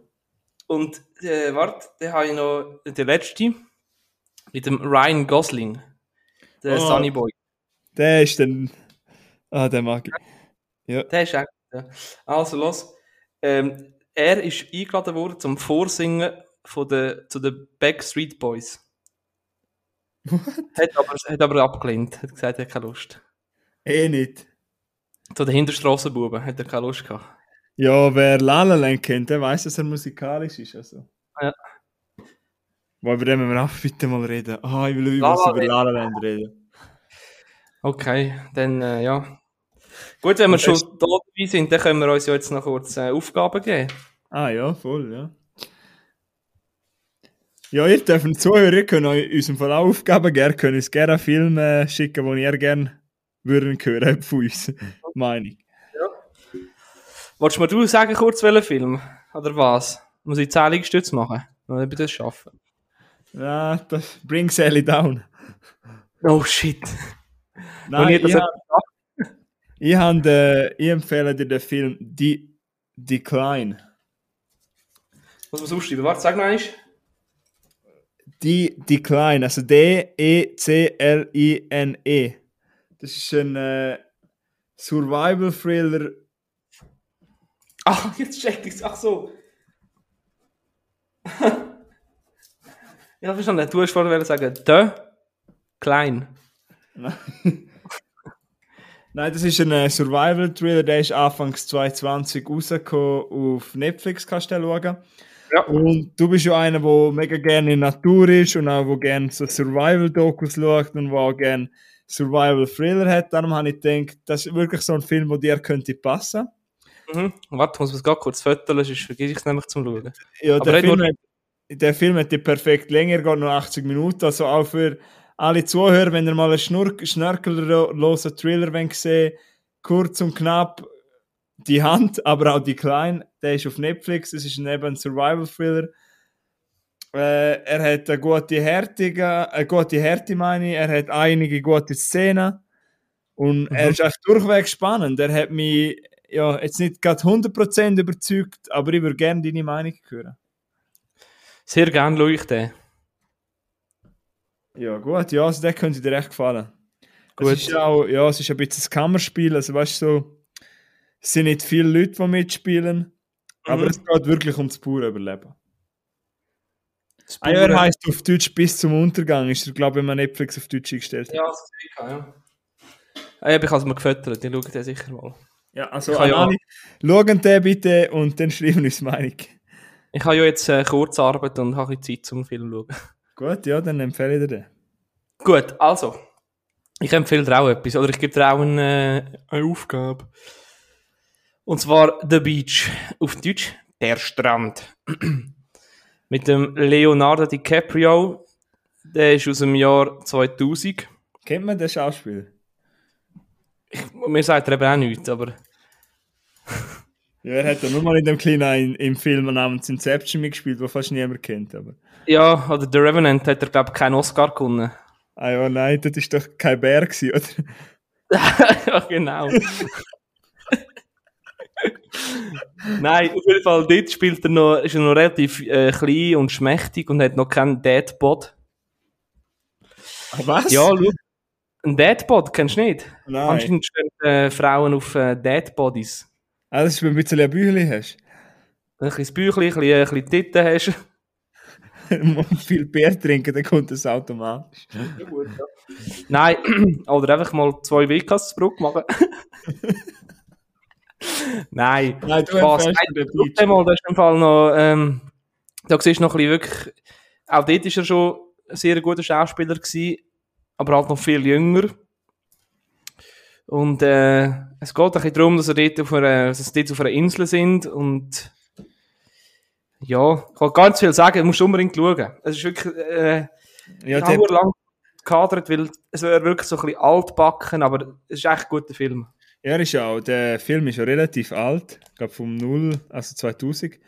Und äh, warte, dann habe ich noch den letzten. Mit dem Ryan Gosling. Der Oh. Sunny Boy. Der ist dann. Ah, den mag ich. Der ist echt. Ja. Also los. Ähm, er ist eingeladen worden zum Vorsingen von der, zu den Backstreet Boys. Hat aber, hat aber abgelehnt. Hat gesagt, er hat keine Lust. Eh nicht. Zu den Hinterstrassenbuben hat er keine Lust gehabt. Ja, wer La La Land kennt, der weiß, dass er musikalisch ist. Also. Ja. Wo über den müssen wir auch bitte mal reden. Ah, ich will über, La La über La La Land reden. Okay, dann äh, ja. Gut, wenn wir schon da dabei sind, dann können wir uns ja jetzt noch kurz äh, Aufgaben geben. Ah ja, voll, ja. Ja, ihr dürft Zuhörer, ihr könnt euch uns im Fall auch Aufgaben geben, könnt uns gerne einen Film äh, schicken, den ihr gerne würden hören von uns, meine ich. Wolltest du mir du sagen, kurz welchen Film? Oder was? Muss ich Zählungsstütze machen? Oder ich das schaffen? Ja, das bring Sally down. Oh shit. Nein, ich ich, das ha- ich, hab, äh, ich empfehle dir den Film De Decline. Muss man es aufschreiben? Warte, sag noch eins. Die Decline, also D-E-C-L-I-N-E. Das ist ein äh, Survival-Thriller. Ah, jetzt check ich's. Ach so. ja, verstanden. Du hast vorhin sagen, der Klein. Nein, das ist ein äh, Survival-Thriller, der ist Anfangs 2020 rausgekommen. Auf Netflix kannst du den schauen. Ja. Und du bist ja einer, der mega gerne in der Natur ist und auch wo gerne so Survival-Dokus schaut und wo auch gerne Survival-Thriller hat. Darum habe ich gedacht, das ist wirklich so ein Film, der dir könnte passen. Mhm. Warte, muss man es gerade kurz föteln, sonst vergesse ich es nämlich zum Schauen. Ja, der Film, nur- hat, der Film hat die perfekt Länge, er geht nur 80 Minuten. Also auch für alle Zuhörer, wenn ihr mal einen Schnur schnörkellosen Thriller sehen kurz und knapp, die Hand, aber auch die Klein, der ist auf Netflix, es ist eben ein Survival-Thriller. Äh, er hat eine gute Härte, eine gute Härte meine ich. er hat einige gute Szenen und er ist echt durchweg spannend. Er hat mich ja, jetzt nicht gerade 100% überzeugt, aber ich würde gerne deine Meinung hören. Sehr gerne schaue ich den. Ja, gut, ja, also der könnte dir echt gefallen. Gut. Es ist auch, ja, es ist ein bisschen ein Kammerspiel, also weißt du, so, es sind nicht viele Leute, die mitspielen, aber Mhm. es geht wirklich ums pure Überleben. Das Ah, er heisst auf Deutsch bis zum Untergang, ist er, glaube ich, wenn man Netflix auf Deutsch eingestellt hat. Ja, das ich, ja. Ah, ja, ich habe es mir gefüttert, ich schaue den sicher mal. Ja, also kann ja- schauen den bitte und dann schreiben uns Meinung. Ich habe ja jetzt äh, Kurzarbeit und habe Zeit zum Film zu schauen. Gut, ja, dann empfehle ich dir den. Gut, also. Ich empfehle dir auch etwas, oder ich gebe dir auch eine, äh, eine Aufgabe. Und zwar The Beach. Auf Deutsch Der Strand. Mit dem Leonardo DiCaprio. Der ist aus dem Jahr 2000. Kennt man den Schauspieler? Mir sagt er eben auch nichts, aber Ja, er hat ja nur mal in dem kleinen im Film namens Inception mitgespielt, den fast niemand kennt. Aber. ja, oder The Revenant hat er, glaube ich, keinen Oscar gewonnen. Ah ja, nein, das ist doch kein Bär gewesen, oder? ja, genau. Nein, auf jeden Fall, dort spielt er noch, ist er noch relativ äh, klein und schmächtig und hat noch keinen Deadbot. Was? Ja, schau. Ein Deadbot, kennst du nicht? Nein. Anscheinend stehen äh, Frauen auf äh, Deadbodies. Ah, das ist, wenn du ein bisschen ein Büchlein hast. Ein bisschen Bäuchlein, ein bisschen, ein bisschen Titten hast. und viel Bier trinken, dann kommt das automatisch. Nein, oder einfach mal zwei Bruck machen. Nein, Nein, du Spaß. Nein, mal, das ist im Fall noch, ähm, da siehst du noch ein bisschen wirklich, auch dort ist er schon ein sehr guter Schauspieler gewesen, aber halt noch viel jünger. Und äh, es geht ein bisschen darum, dass, er dort auf einer, dass sie dort auf einer Insel sind und ja, ich kann nicht viel sagen, du musst unbedingt schauen. Es ist wirklich, äh, Ja, lang gekadert, weil es wäre wirklich so ein bisschen altbacken, aber es ist echt ein guter Film. Er ist ja auch, der Film ist ja relativ alt, ich glaube vom Null, also 2000.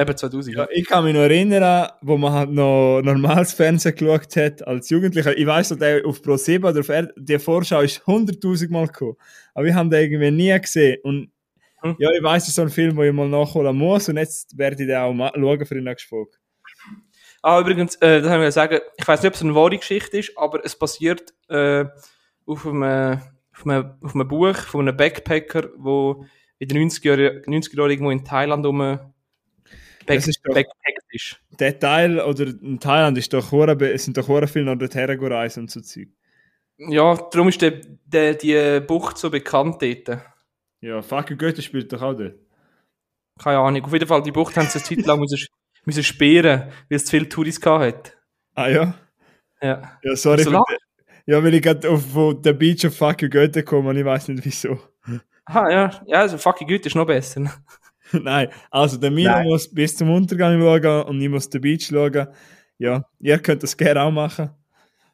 Eben 2000. Ja, ich kann mich noch erinnern, wo man halt noch normales Fernsehen geschaut hat als Jugendlicher. Ich weiß noch, der auf Pro 7 oder auf R die Vorschau ist 100.000 Mal gekommen. Aber wir haben den irgendwie nie gesehen. Und Hm. ja, ich weiß, es ist so ein Film, den ich mal nachholen muss. Und jetzt werde ich den auch ma- schauen für die nächste Folge. Ah, übrigens, äh, das haben wir sagen, ich weiß nicht, ob es eine wahre Geschichte ist, aber es basiert äh, auf, einem, auf, einem, auf einem Buch von einem Backpacker, der in den 90er-Jahren 90 irgendwo in Thailand um Back, ist doch- Backpacked ist. Der Teil, oder in Thailand, ist doch hure sind doch hure viele noch dorthin gereist und so Zeug. Ja, darum ist der, der, die Bucht so bekannt dort. Ja, fucking Goethe spielt doch auch dort. Keine Ahnung. Auf jeden Fall, die Bucht haben sie eine Zeit lang müssen, müssen sperren, weil es zu viele Touris gehabt hat. Ah ja? Ja. Ja, sorry. So für lang? den- ja, weil ich gerade auf wo der Beach of fucking Goethe komme und ich weiß nicht wieso. Aha, ja. Ja, also fucking gut ist noch besser. Nein, also der Milo Nein. muss bis zum Untergang schauen und ich muss den Beach schauen. Ja, ihr könnt das gerne auch machen.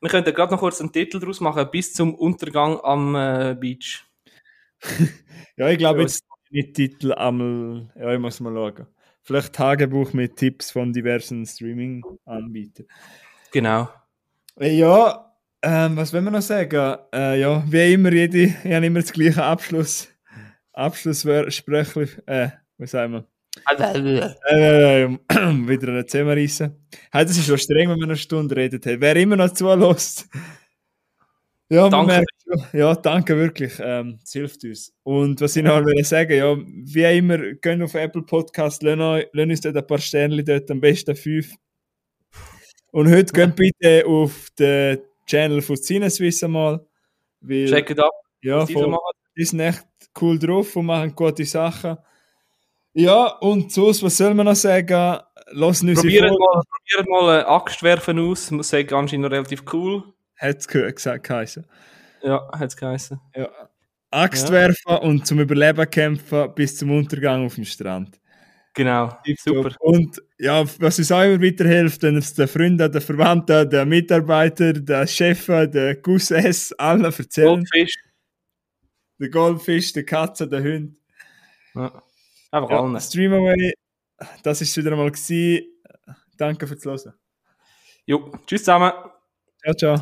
Wir könnten gerade noch kurz einen Titel draus machen, bis zum Untergang am äh, Beach. Ja, ich glaube jetzt mit Titel einmal, ja, ich muss mal schauen. Vielleicht Tagebuch mit Tipps von diversen Streaming-Anbietern. Genau. Äh, Ja, ähm, was wollen wir noch sagen? Äh, ja, wie immer, jede, ich habe immer das gleiche Abschluss. Abschlusssprechlich, äh, was sagen wir? Äh, wieder ein Zimmer reissen. Hey, das ist schon streng, wenn wir eine Stunde redet haben. Wer immer noch zulässt. Ja, man Danke. ja, danke wirklich. Ähm, es hilft uns. Und was ich noch will sagen, ja, wie immer, gehen auf Apple Podcast, lassen uns dort ein paar Sterne dort, am besten fünf. Und heute geht bitte auf den Channel von CineSwiss einmal. Weil, Check it up. ja, voll sind echt cool drauf und machen gute Sachen. Ja, und sonst, was soll man noch sagen? Lassen uns Probiert mal, probiert mal eine Axt werfen aus. Muss sagen, anscheinend relativ cool. Hat es gesagt, geheißen. Ja, hat es geheißen. Ja. Axt Ja. werfen und zum Überleben kämpfen bis zum Untergang auf dem Strand. Genau. Super. Und ja, was uns auch immer weiterhilft, wenn es den Freunden, den Verwandten, den Mitarbeitern, den Chefen, den Cousins, allen erzählen. Goldfisch. Der Goldfisch, der Katze, der Hund. Ja. Einfach Ja, allen. Streamaway, das ist wieder einmal gewesen. Danke fürs Hören. Jo. Tschüss zusammen. Ciao, ciao.